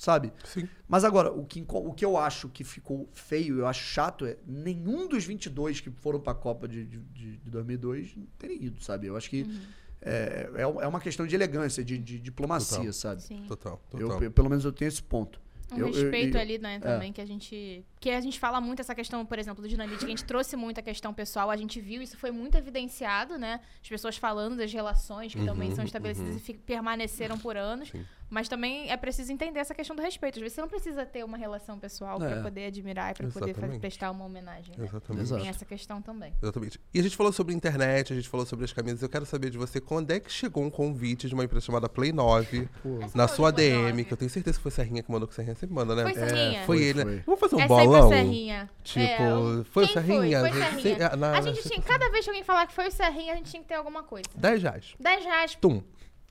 sabe? Sim. Mas agora, o que, o que eu acho que ficou feio, eu acho chato, é nenhum dos 22 que foram pra Copa de, de, de- de 2002 terem ido, sabe? Eu acho que Uhum. é, é, é uma questão de elegância, de, de diplomacia, Total. sabe? Sim. Total, Eu, total. eu- pelo menos eu tenho esse ponto. Um Eu- eu- respeito eu- ali, né, é. também, que a gente. Que a gente fala muito essa questão, por exemplo, do dinamite, que a gente trouxe muito a questão pessoal, a gente viu, isso foi muito evidenciado, né? As pessoas falando das relações que também Uhum, são estabelecidas uhum. e permaneceram por anos. Sim. Mas também é preciso entender essa questão do respeito. Às vezes você não precisa ter uma relação pessoal É. pra poder admirar e pra poder fazer, prestar uma homenagem. Né? Exatamente. Exato. Tem essa questão também. Exatamente. E a gente falou sobre internet, a gente falou sobre as camisas. Eu quero saber de você quando é que chegou um convite de uma empresa chamada Play 9 Pô, Essa na sua DM, 9. que eu tenho certeza que foi Serrinha que mandou, que Serrinha sempre manda, né? Foi Serrinha? Foi, Foi, ele, foi. né? Vamos fazer um é sempre o Serrinha. Tipo, É, o- foi o Serrinha? Foi, A foi gente- Serrinha. na- a gente tinha, cada vez que alguém falar que foi o Serrinha, a gente tinha que ter alguma coisa. 10 reais. 10 reais. Tum.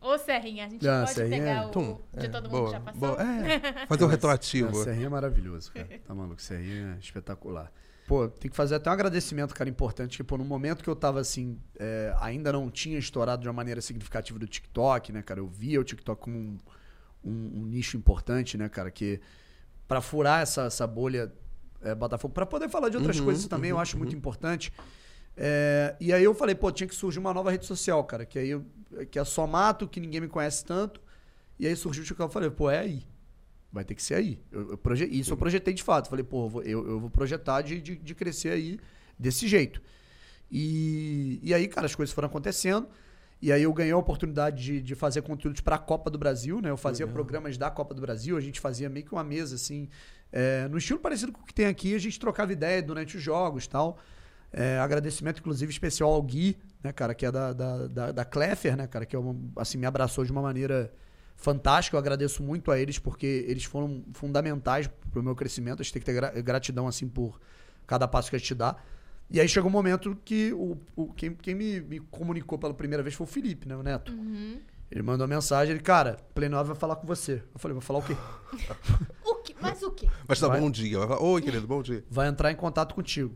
Ô, Serrinha, a gente Ah, pode Serrinha pegar é- o Tum. de É, todo mundo boa, que já passou. boa. É, fazer um retroativo. Não, Serrinha é maravilhoso, cara. Tá maluco? Serrinha é espetacular. Pô, tem que fazer até um agradecimento, cara, importante, que, pô, no momento que eu tava assim, é, ainda não tinha estourado de uma maneira significativa do TikTok, né, cara? Eu via o TikTok como um, um- um nicho importante, né, cara? Que pra furar essa, essa bolha é, Botafogo, pra poder falar de outras Uhum, coisas também, eu uhum, acho muito importante. É, e aí eu falei, pô, tinha que surgir uma nova rede social, cara, que aí eu, que é só mato, que ninguém me conhece tanto. E aí surgiu o TikTok, eu falei, pô, é aí. Vai ter que ser aí. Eu, eu proje- Isso eu projetei de fato. Falei, pô, eu vou- eu, eu vou projetar de, de, de crescer aí desse jeito. E, e aí, cara, as coisas foram acontecendo. E aí eu ganhei a oportunidade de, de fazer conteúdos para a Copa do Brasil, né? Eu fazia Legal. programas da Copa do Brasil, a gente fazia meio que uma mesa, assim, é, no estilo parecido com o que tem aqui, a gente trocava ideia durante os jogos e tal. É, agradecimento, inclusive, especial ao Gui, né, cara, que é da, da, da, da né, cara, que é uma, assim, me abraçou de uma maneira fantástica. Eu agradeço muito a eles, porque eles foram fundamentais pro meu crescimento. A gente tem que ter gra- gratidão, assim, por cada passo que a gente dá. E aí chegou um momento que o, o- quem, quem me, me comunicou pela primeira vez foi o Felipe, né, o Neto. Uhum. Ele mandou uma mensagem, ele, cara, Play 9 vai falar com você. Eu falei, vai falar o quê? O? Mas o quê? Vai te dar Vai. bom dia. Vai falar, Oi, querido, bom dia. vai entrar em contato contigo.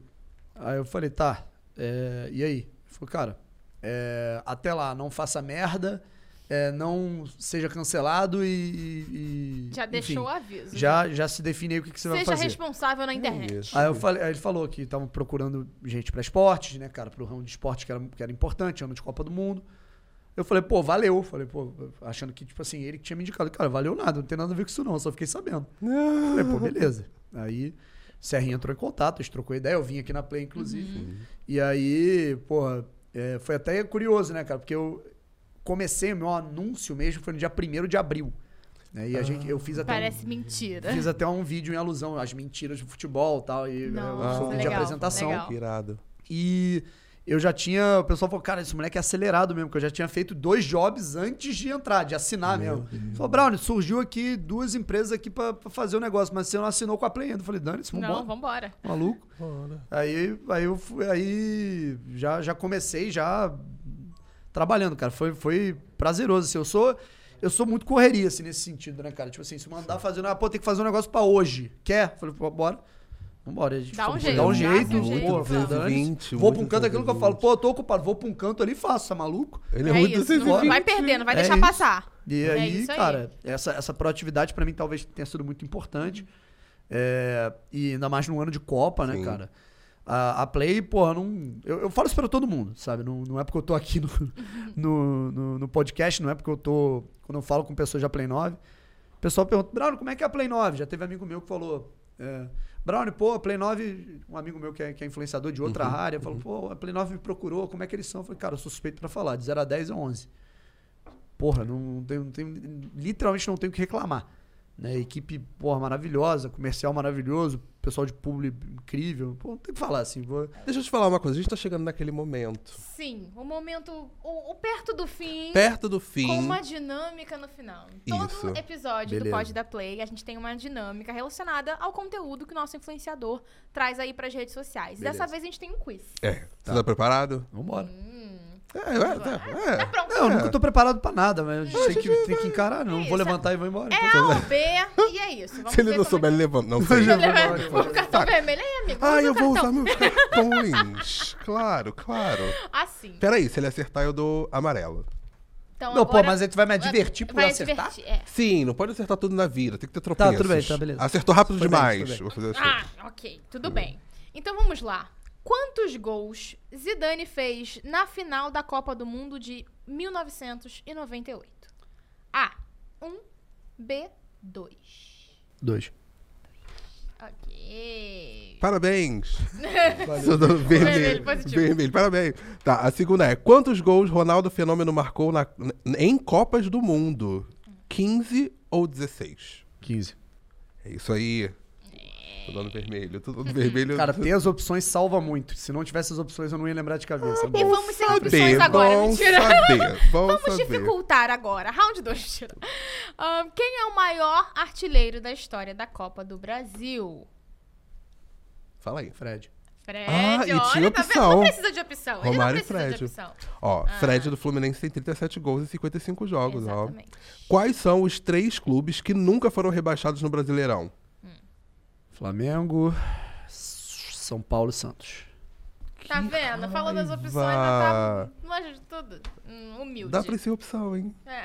Aí eu falei, tá, é, e aí? Ele falou, cara, é, até lá, não faça merda, é, não seja cancelado e. e- Já enfim, deixou o aviso. Já, já se define aí o que, que você vai Seja fazer. responsável na internet. Isso. Aí, eu falei, aí ele falou que estavam procurando gente pra esportes, né, cara, pro ramo de esporte que era, que era importante, ano de Copa do Mundo. Eu falei, pô, valeu. Falei, pô, achando que, tipo assim, ele que tinha me indicado. Cara, valeu nada, não tem nada a ver com isso não, eu só fiquei sabendo. Falei, pô, beleza. Aí, Serrinha entrou em contato, a gente trocou ideia, eu vim aqui na Play, inclusive. E aí, porra, é, foi até curioso, né, cara, porque eu comecei o meu anúncio mesmo, foi no dia 1 de abril. Né, e a gente, eu fiz até um- Parece mentira. Fiz até um vídeo em alusão às mentiras do futebol e tal. E eu sou um vídeo de apresentação. legal. Que irado. E eu já tinha. O pessoal falou, cara, esse moleque é acelerado mesmo, porque eu já tinha feito dois jobs antes de entrar, de assinar mesmo. Falou, Brown, surgiu aqui duas empresas aqui pra, pra fazer o negócio, mas você não assinou com a Play ainda. Eu falei, Dani-se, Não, vambora. vambora. Maluco. Aí, aí eu fui, aí já, já comecei já trabalhando, cara. Foi, foi prazeroso. Assim, eu sou. Eu sou muito correria, assim, nesse sentido, né, cara? Tipo assim, se mandar fazer. Ah, pô, tem que fazer um negócio pra hoje. Quer? Falei, pô, bora. Vambora. A gente Dá um jeito, Dá um dá jeito. um jeito, pô, vamos. dane-se. 20, Vou pra um canto aquilo que eu falo, 220. pô, eu tô ocupado, vou pra um canto ali e faço, tá maluco? Ele é, É muito isso. Não vai perder, não vai É deixar isso. passar. E É aí, isso aí. cara, essa, essa proatividade pra mim talvez tenha sido muito importante. É, e ainda mais no ano de Copa, né, Sim. cara? A, a Play, porra, não. Eu, eu falo isso pra todo mundo, sabe? Não, não é porque eu tô aqui no, no, no, no podcast, não é porque eu tô. Quando eu falo com pessoas da Play 9, o pessoal pergunta, Brownie, como é que é a Play 9? Já teve amigo meu que falou. É, Brownie, pô, a Play 9, um amigo meu que é, que é influenciador de outra área, falou, pô, a Play 9 me procurou, como é que eles são? Eu falei, cara, eu sou suspeito pra falar, de 0 a 10 é 11. Porra, não tenho, não tenho- literalmente não tenho o que reclamar. Né? Equipe, porra, maravilhosa, comercial maravilhoso, pessoal de público incrível. Pô, não tem que falar assim. Vou... Deixa eu te falar uma coisa, a gente tá chegando naquele momento. Sim, o momento. O, o perto do fim. Perto do fim. Com uma dinâmica no final. Todo Isso. episódio do Beleza. Pod da Play, a gente tem uma dinâmica relacionada ao conteúdo que o nosso influenciador traz aí pras redes sociais. Beleza. Dessa vez a gente tem um quiz. É. Você tá preparado? Vambora. É, é, tá, é. Tá pronto. Não, eu nunca tô preparado pra nada, mas a gente tem que, tem que encarar. Não É vou isso. levantar e vou embora. É A ou B, e é isso. Vamos Se ele não como souber, é ele levanta. Não Eu sei. Vou embora, O cartão vermelho aí, amigo. Ah, eu vou usar meus cartões. claro, claro. Assim. Peraí, se ele acertar, eu dou amarelo. Então, Não, pô, agora- mas aí tu vai me advertir por vai acertar? advertir, é. Sim, não pode acertar tudo na vida, tem que ter tropeços. tudo bem, tá, beleza. Acertou rápido bem, demais. bem. Assim. Ah, ok. Tudo bem. Então vamos lá. Quantos gols Zidane fez na final da Copa do Mundo de 1998? A. 1. B. 2. Dois. Ok. Parabéns. Vermelho. Vermelho, positivo. Vermelho, parabéns. Tá, a segunda é: quantos gols Ronaldo Fenômeno marcou na- em Copas do Mundo? 15 ou 16? 15. É isso aí. Tô dando vermelho. Tô dando vermelho. Cara, ter as opções salva muito. Se não tivesse as opções, eu não ia lembrar de cabeça. E vamos sem saber, opções agora, bom mentira. saber, bom Vamos saber. dificultar agora. Round 2, mentira. Ahn, quem é o maior artilheiro da história da Copa do Brasil? Fala aí. Fred. Fred, Ah, e olha, tinha tá vendo? opção. Não precisa de opção. Ele não Romário e precisa de Fred. opção. Ó, Fred do Fluminense tem 37 gols em 55 jogos, ó. Exatamente. Quais são os três clubes que nunca foram rebaixados no Brasileirão? Flamengo, São Paulo e Santos. Tá vendo? Falou das opções, já raiva. tá longe de tudo. Hum, humilde. Dá pra ser opção, hein? É.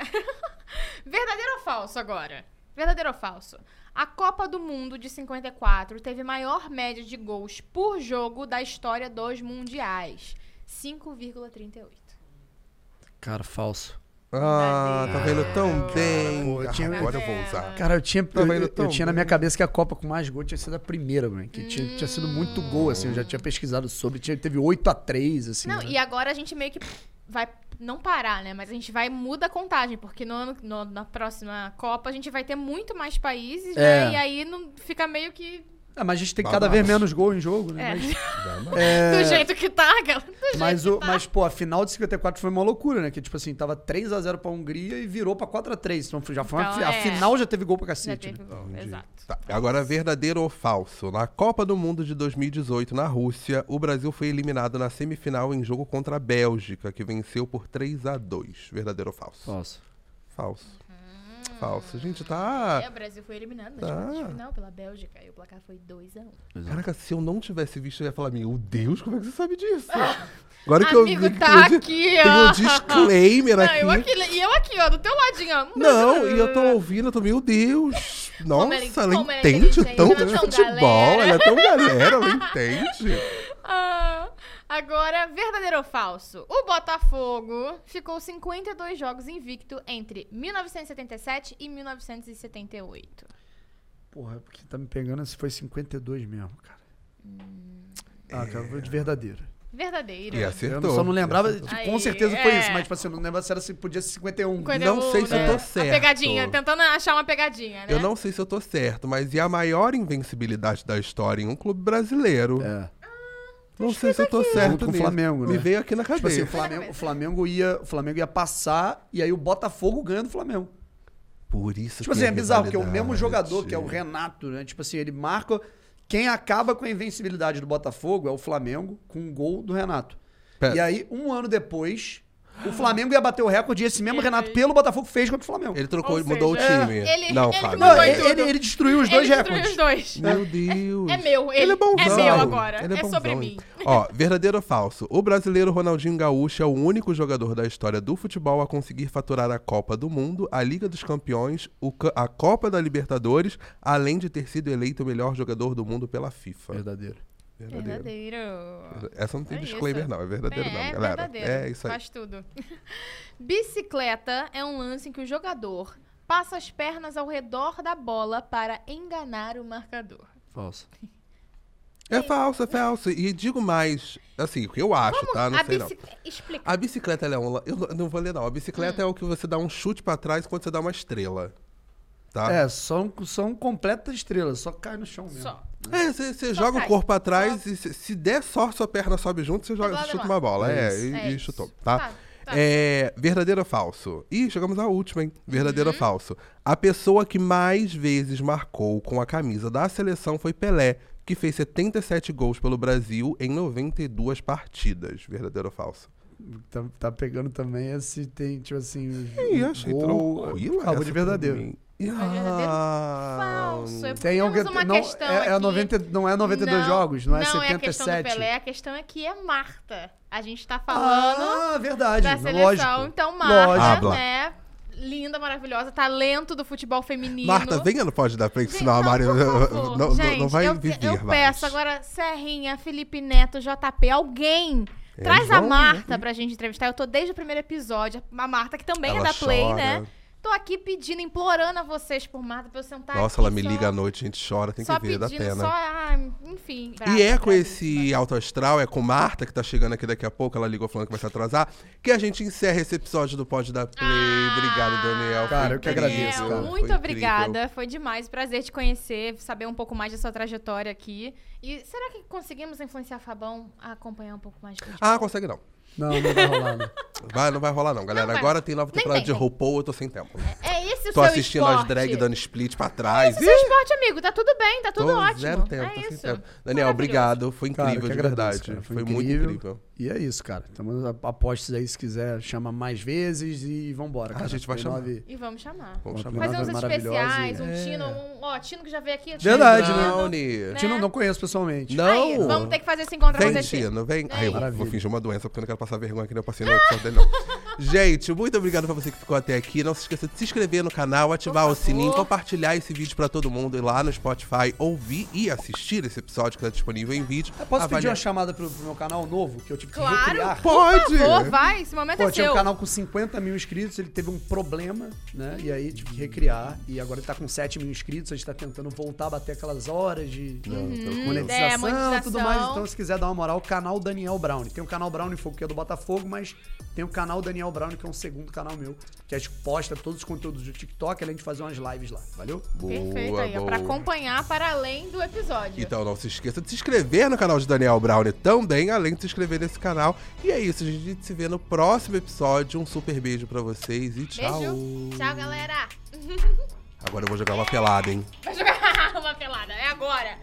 Verdadeiro ou falso agora? Verdadeiro ou falso? A Copa do Mundo de 54 teve maior média de gols por jogo da história dos mundiais. 5,38. Cara, falso. Ah, tá vendo tão bem. Pô, eu tinha- Agora eu vou usar. Cara, eu tinha, Tá eu, eu tão tinha na minha cabeça que a Copa com mais gol tinha sido a primeira, mano. Que tinha, tinha sido muito gol, assim. Eu já tinha pesquisado sobre. Tinha, teve 8 a 3 assim. Não, né? e agora a gente meio que vai não parar, né? Mas a gente vai muda a contagem, porque no ano, no- na próxima Copa a gente vai ter muito mais países, É. né? E aí não fica meio que Ah, mas a gente tem Babado. cada vez menos gol em jogo, né? é, Mas, do jeito que tá, jeito mas, que o, tá. mas, pô, a final de 54 foi uma loucura, né? Que, tipo assim, tava 3x0 pra Hungria e virou pra 4x3. Então já foi uma, Então, fi- A é. final já teve gol pra cacete. teve né? gol, exato. Tá, Agora, verdadeiro ou falso? Na Copa do Mundo de 2018, na Rússia, o Brasil foi eliminado na semifinal em jogo contra a Bélgica, que venceu por 3 a 2 Verdadeiro ou falso? Falso. Falso. Falso. A gente tá. É, o Brasil foi eliminado Tá. na tá. final pela Bélgica. E o placar foi 2x1. Caraca, se eu não tivesse visto, eu ia falar: Meu Deus, como é que você sabe disso? Agora que eu Amigo, vi que tá tem, um di- aqui, tem ó. um disclaimer Não, aqui. eu aqui, e eu aqui, ó, do teu ladinho, ó. Não, e eu tô ouvindo, eu tô, meu Deus. Nossa, Como ele- ela como é entende é de tão futebol, galera. ela é tão galera, ela entende. Ah, agora, verdadeiro ou falso? O Botafogo ficou 52 jogos invicto entre 1977 e 1978. Porra, é porque tá me pegando se foi 52 mesmo, cara. Hum. Ah, cara, foi de verdadeiro. Verdadeiro. E Eu acertou. só não lembrava, tipo, com certeza foi é. isso, mas tipo assim, eu não lembrava se era se podia ser 51. Quando Não sei se eu tô né, certo. A pegadinha, tentando achar uma pegadinha, né? Eu não sei se eu tô certo, mas e a maior invencibilidade da história em um clube brasileiro? É. Não sei se eu tô certo Junto com o. Flamengo, né? Me veio aqui na Tipo cabeça. assim, o Flamengo, o Flamengo ia, o Flamengo ia passar e aí o Botafogo ganha do Flamengo. Por isso Tipo que assim, é bizarro, porque é o mesmo jogador, que é o Renato, né? Tipo assim, ele marca. Quem acaba com a invencibilidade do Botafogo é o Flamengo, com um gol do Renato. Pera. E aí, um ano depois, o Flamengo ia bater o recorde e esse mesmo Renato, pelo Botafogo, fez contra o Flamengo. Ele trocou, Ou mudou seja, o time. ele- não, ele Fábio. Não, ele, ele- ele destruiu os dois Ele destruiu recordes. os dois. Meu Deus. É meu, ele, Ele é bonzão. meu agora. Ele É, bonzão, sobre hein? mim. Ó, verdadeiro ou falso? O brasileiro Ronaldinho Gaúcho é o único jogador da história do futebol a conseguir faturar a Copa do Mundo, a Liga dos Campeões, o ca- a Copa da Libertadores, além de ter sido eleito o melhor jogador do mundo pela FIFA. Verdadeiro. Verdadeiro. Verdadeiro. Essa não tem É disclaimer, isso. não. É verdadeiro, é, não, é galera. verdadeiro. É isso aí. Faz tudo. Bicicleta é um lance em que o jogador passa as pernas ao redor da bola para enganar o marcador. Falso. É falso, é falso. E digo mais, assim, o que eu acho, tá? Não a sei não. bicicleta. Explica. A bicicleta, ela é um... Eu não- não vou ler, não. A Hum. bicicleta é o que você dá um chute pra trás quando você dá uma estrela. Tá? É, são, são completas estrelas, só cai no chão mesmo. Só. É, você, joga cai. o corpo pra trás e se, se der sorte, sua perna sobe junto, você joga, chuta uma bola. É É, isso. e, É e chutou, tá? Tá, tá. É, verdadeiro ou falso? Ih, chegamos à última, hein? Verdadeiro Uhum. ou falso? A pessoa que mais vezes marcou com a camisa da seleção foi Pelé, que fez 77 gols pelo Brasil em 92 partidas. Verdadeiro ou falso? Tá, tá pegando também esse, tem, tipo assim. Ih, um achei gol, tranquilo. Acabou essa de verdadeiro. Ah, Falso. É Tem alguém, uma não, questão é, é aqui. 90, não é 92 jogos, não é Não, é a questão do 77. Pelé, a questão aqui é Marta. A gente tá falando ah, verdade. da seleção. lógico. Então, Marta, Lógico. Habla. né? Linda, maravilhosa, talento do futebol feminino. Marta, venha no Pode Dar Gente, senão a não, Mari não, não- Gente, não vai eu, viver eu mais. peço agora, Serrinha, Felipe Neto, JP, alguém. É, Traz a João, Marta né? pra gente entrevistar. Eu tô desde o primeiro episódio. A Marta, que também Ela é da Play, chora. né? Tô aqui pedindo, implorando a vocês por Marta, pra eu sentar Nossa, aqui ela me só- liga à noite, a gente chora, tem Só que ver, dá pedindo, pena. só, ah, enfim. E é com esse alto astral, é com Marta, que tá chegando aqui daqui a pouco, ela ligou falando que vai se atrasar, que a gente encerra esse episódio do Pode Dar Play. Ah, Obrigado, Daniel. Cara, Foi eu que incrível, agradeço, cara. foi Muito incrível. obrigada, foi demais. Prazer te conhecer, saber um pouco mais da sua trajetória aqui. E será que conseguimos influenciar Fabão a acompanhar um pouco mais? Ah, consegue não. Não, não vai rolar, não. Vai, não vai rolar não, galera. Não. Agora tem nova temporada tem, de tem. RuPaul, eu tô sem tempo. É esse o Tô seu assistindo esporte. as drag dando split pra trás. Esse é o seu esporte, amigo. Tá tudo bem, tá tudo Tô ótimo. zero tempo, é tô sem isso. tempo. Daniel, obrigado. Foi Cara, incrível, que de agradeço, verdade. cara. Foi, Foi muito incrível. E é isso, cara. Estamos apostos aí, se quiser, chama mais vezes e vambora. Ah, a gente vai chamar. nove- E vamos chamar. Vamos chamar. Fazer uns especiais, e- um É. Tino, um, ó, Tino que já veio aqui. Verdade, né? Brownie. Tino, não conheço pessoalmente. Não. Aí, vamos ter que fazer esse encontro Vem. Tino, vem. Ai, eu vou fingir uma doença porque eu não quero passar vergonha que nem eu passei no episódio dele, não. Gente, muito obrigado pra você que ficou até aqui. Não se esqueça de se inscrever no canal, ativar o sininho, compartilhar esse vídeo pra todo mundo ir lá no Spotify, ouvir e assistir esse episódio que tá disponível em vídeo. Eu posso pedir Avaliar- uma chamada pro, pro meu canal novo, que eu tive que Claro. recriar? Pode! Por favor, vai. Esse momento Pô, é tinha seu. um canal com 50 mil inscritos, ele teve um problema, né? E aí tive que recriar. E agora ele tá com 7 mil inscritos, a gente tá tentando voltar a bater aquelas horas de monetização É, e tudo monetização. mais. Então, se quiser dar uma moral, o canal Daniel Brown. Tem o canal Brown Fogo, que é do Botafogo, mas tem o canal Daniel Brown, que é um segundo canal meu, que a gente posta todos os conteúdos do TikTok, além de fazer umas lives lá. Valeu? Perfeito Boa, aí, ó, pra boa. acompanhar para além do episódio. Então não se esqueça de se inscrever no canal de Daniel Brown também, além de se inscrever nesse canal. E é isso, gente. A gente se vê no próximo episódio. Um super beijo pra vocês e tchau. Beijo. Tchau, galera. Agora eu vou jogar uma pelada, hein? Vai jogar uma pelada. É agora.